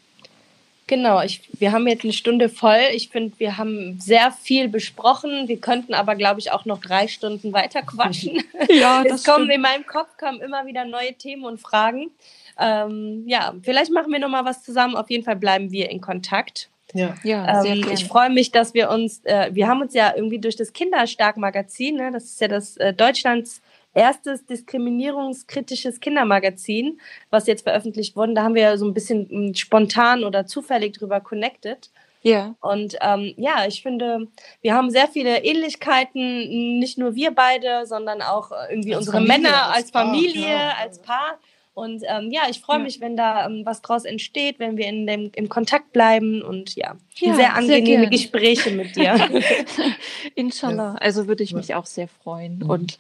[SPEAKER 1] genau, ich, wir haben jetzt eine Stunde voll. Ich finde, wir haben sehr viel besprochen. Wir könnten aber, glaube ich, auch noch drei Stunden weiter quatschen. *laughs* *laughs* Ja, das es kommen in meinem Kopf kommen immer wieder neue Themen und Fragen. Ähm, ja, vielleicht machen wir noch mal was zusammen. Auf jeden Fall bleiben wir in Kontakt.
[SPEAKER 2] Ja,
[SPEAKER 1] ja sehr ähm, Ich freue mich, dass wir uns, äh, wir haben uns ja irgendwie durch das Kinderstark-Magazin, ne, das ist ja das äh, Deutschlands erstes diskriminierungskritisches Kindermagazin, was jetzt veröffentlicht wurde. Da haben wir so ein bisschen hm, spontan oder zufällig drüber connected. Ja. Und ähm, ja, ich finde, wir haben sehr viele Ähnlichkeiten, nicht nur wir beide, sondern auch irgendwie als unsere Familie, Männer als, als Familie, Paar, genau. als Paar. Und ähm, ja, ich freue mich, wenn da ähm, was draus entsteht, wenn wir in dem, im Kontakt bleiben und ja, ja sehr angenehme sehr Gespräche mit dir. *laughs*
[SPEAKER 3] Inshallah. Also würde ich mich auch sehr freuen. Mhm. Und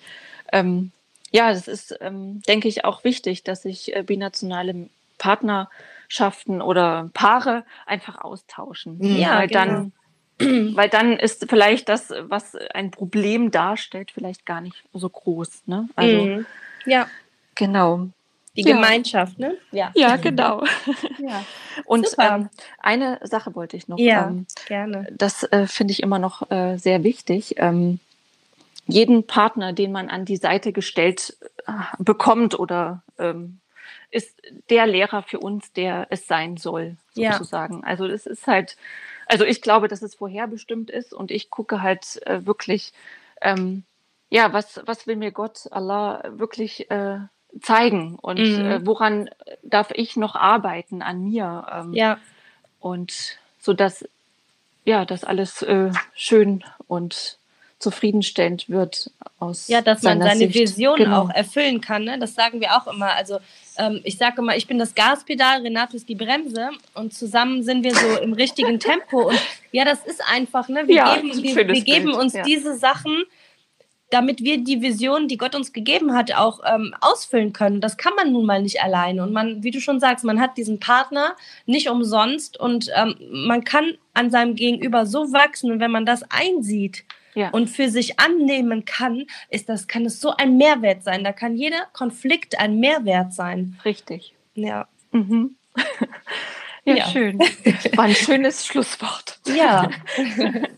[SPEAKER 3] ähm, ja, das ist, ähm, denke ich, auch wichtig, dass sich äh, binationale Partnerschaften oder Paare einfach austauschen. Mhm. Ja, weil genau. dann, *clears throat* weil dann ist vielleicht das, was ein Problem darstellt, vielleicht gar nicht so groß. Ne? Also, mhm.
[SPEAKER 1] ja.
[SPEAKER 3] Genau.
[SPEAKER 1] Die ja. Gemeinschaft, ne?
[SPEAKER 3] Ja, ja genau. Ja. *laughs* Und ähm, eine Sache wollte ich noch.
[SPEAKER 1] Ja, ähm, gerne.
[SPEAKER 3] Das äh, finde ich immer noch äh, sehr wichtig. Ähm, jeden Partner, den man an die Seite gestellt äh, bekommt oder ähm, ist der Lehrer für uns, der es sein soll, sozusagen. Ja. Also es ist halt, also ich glaube, dass es vorherbestimmt ist und ich gucke halt äh, wirklich, ähm, ja, was, was will mir Gott, Allah wirklich äh, zeigen und mhm. äh, woran darf ich noch arbeiten an mir?
[SPEAKER 1] Ähm, ja.
[SPEAKER 3] Und so dass, ja, das alles äh, schön und zufriedenstellend wird aus
[SPEAKER 1] Ja, dass man seine Sicht. Vision genau. auch erfüllen kann. Ne? Das sagen wir auch immer. Also ähm, ich sage immer, ich bin das Gaspedal, Renato ist die Bremse und zusammen sind wir so im richtigen *laughs* Tempo. Und ja, das ist einfach, ne? Wir ja, geben, wir, wir geben uns ja. diese Sachen, damit wir die Vision, die Gott uns gegeben hat, auch ähm, ausfüllen können. Das kann man nun mal nicht alleine. Und man, wie du schon sagst, man hat diesen Partner nicht umsonst und ähm, man kann an seinem Gegenüber so wachsen. Und wenn man das einsieht, ja. und für sich annehmen kann, ist das, kann es so ein Mehrwert sein. Da kann jeder Konflikt ein Mehrwert sein.
[SPEAKER 3] Richtig.
[SPEAKER 1] Ja.
[SPEAKER 3] Mhm. *laughs* ja, ja, schön. *laughs* War ein schönes Schlusswort.
[SPEAKER 1] Ja. *laughs*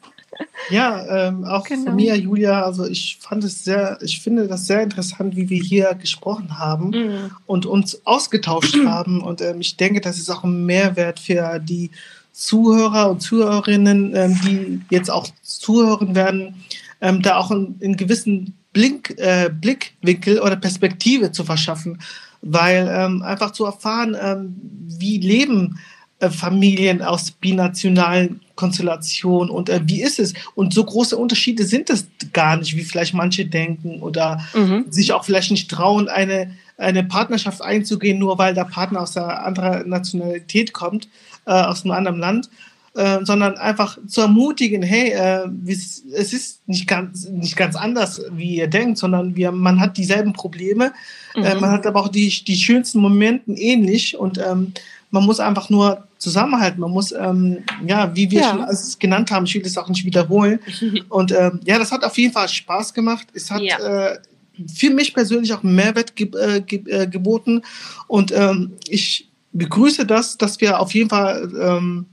[SPEAKER 2] Ja, ähm, auch genau. von mir, Julia, also ich fand es sehr, ich finde das sehr interessant, wie wir hier gesprochen haben mhm. und uns ausgetauscht *clears throat* haben. Und ähm, ich denke, das ist auch ein Mehrwert für die Zuhörer und Zuhörerinnen, ähm, die jetzt auch zuhören werden, ähm, da auch einen, gewissen Blink, äh, Blickwinkel oder Perspektive zu verschaffen, weil ähm, einfach zu erfahren, ähm, wie leben äh, Familien aus binationalen Konstellation und äh, wie ist es? Und so große Unterschiede sind es gar nicht, wie vielleicht manche denken oder mhm. sich auch vielleicht nicht trauen, eine, eine Partnerschaft einzugehen, nur weil der Partner aus einer anderen Nationalität kommt, äh, aus einem anderen Land. Äh, sondern einfach zu ermutigen, hey, äh, es ist nicht ganz, nicht ganz anders, wie ihr denkt, sondern wir, man hat dieselben Probleme, äh, mhm. äh, man hat aber auch die, die schönsten Momente ähnlich und ähm, man muss einfach nur zusammenhalten. Man muss, ähm, ja, wie wir ja. schon alles genannt haben, ich will das auch nicht wiederholen. *laughs* Und ähm, ja, das hat auf jeden Fall Spaß gemacht. Es hat ja. äh, für mich persönlich auch Mehrwert ge äh, ge äh, geboten. Und ähm, ich begrüße das, dass wir auf jeden Fall ähm,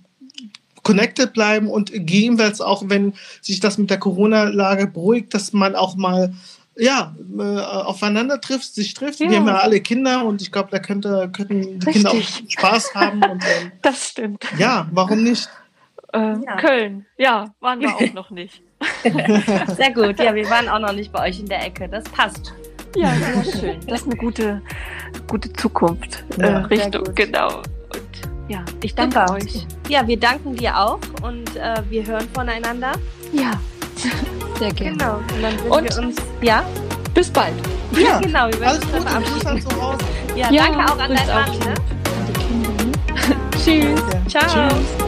[SPEAKER 2] connected bleiben und gegebenenfalls auch, wenn sich das mit der Corona-Lage beruhigt, dass man auch mal ja, äh, aufeinander trifft, sich trifft. Ja. Wir haben ja alle Kinder und ich glaube, da könnte, könnten die Richtig. Kinder auch Spaß haben. Und, *laughs* ähm,
[SPEAKER 3] das stimmt.
[SPEAKER 2] Ja, warum nicht?
[SPEAKER 3] Äh, ja. Köln, ja, waren wir auch *laughs* noch nicht. *laughs*
[SPEAKER 1] Sehr gut, ja, wir waren auch noch nicht bei euch in der Ecke. Das passt.
[SPEAKER 3] Ja, sehr schön. Das ist eine gute, gute Zukunft. Ja, äh, Richtung, genau. Ja, ich danke Super. euch.
[SPEAKER 1] Ja, wir danken dir auch und äh, wir hören voneinander.
[SPEAKER 3] Ja. *laughs* Sehr gerne. Genau.
[SPEAKER 1] Und dann und wir uns, ja?
[SPEAKER 3] Bis bald.
[SPEAKER 1] Ja, genau. Wir werden uns verabschieden. Ja, ja, danke auch an deinen Mann. Ne? *laughs*
[SPEAKER 3] Tschüss.
[SPEAKER 1] Ciao. Tschüss.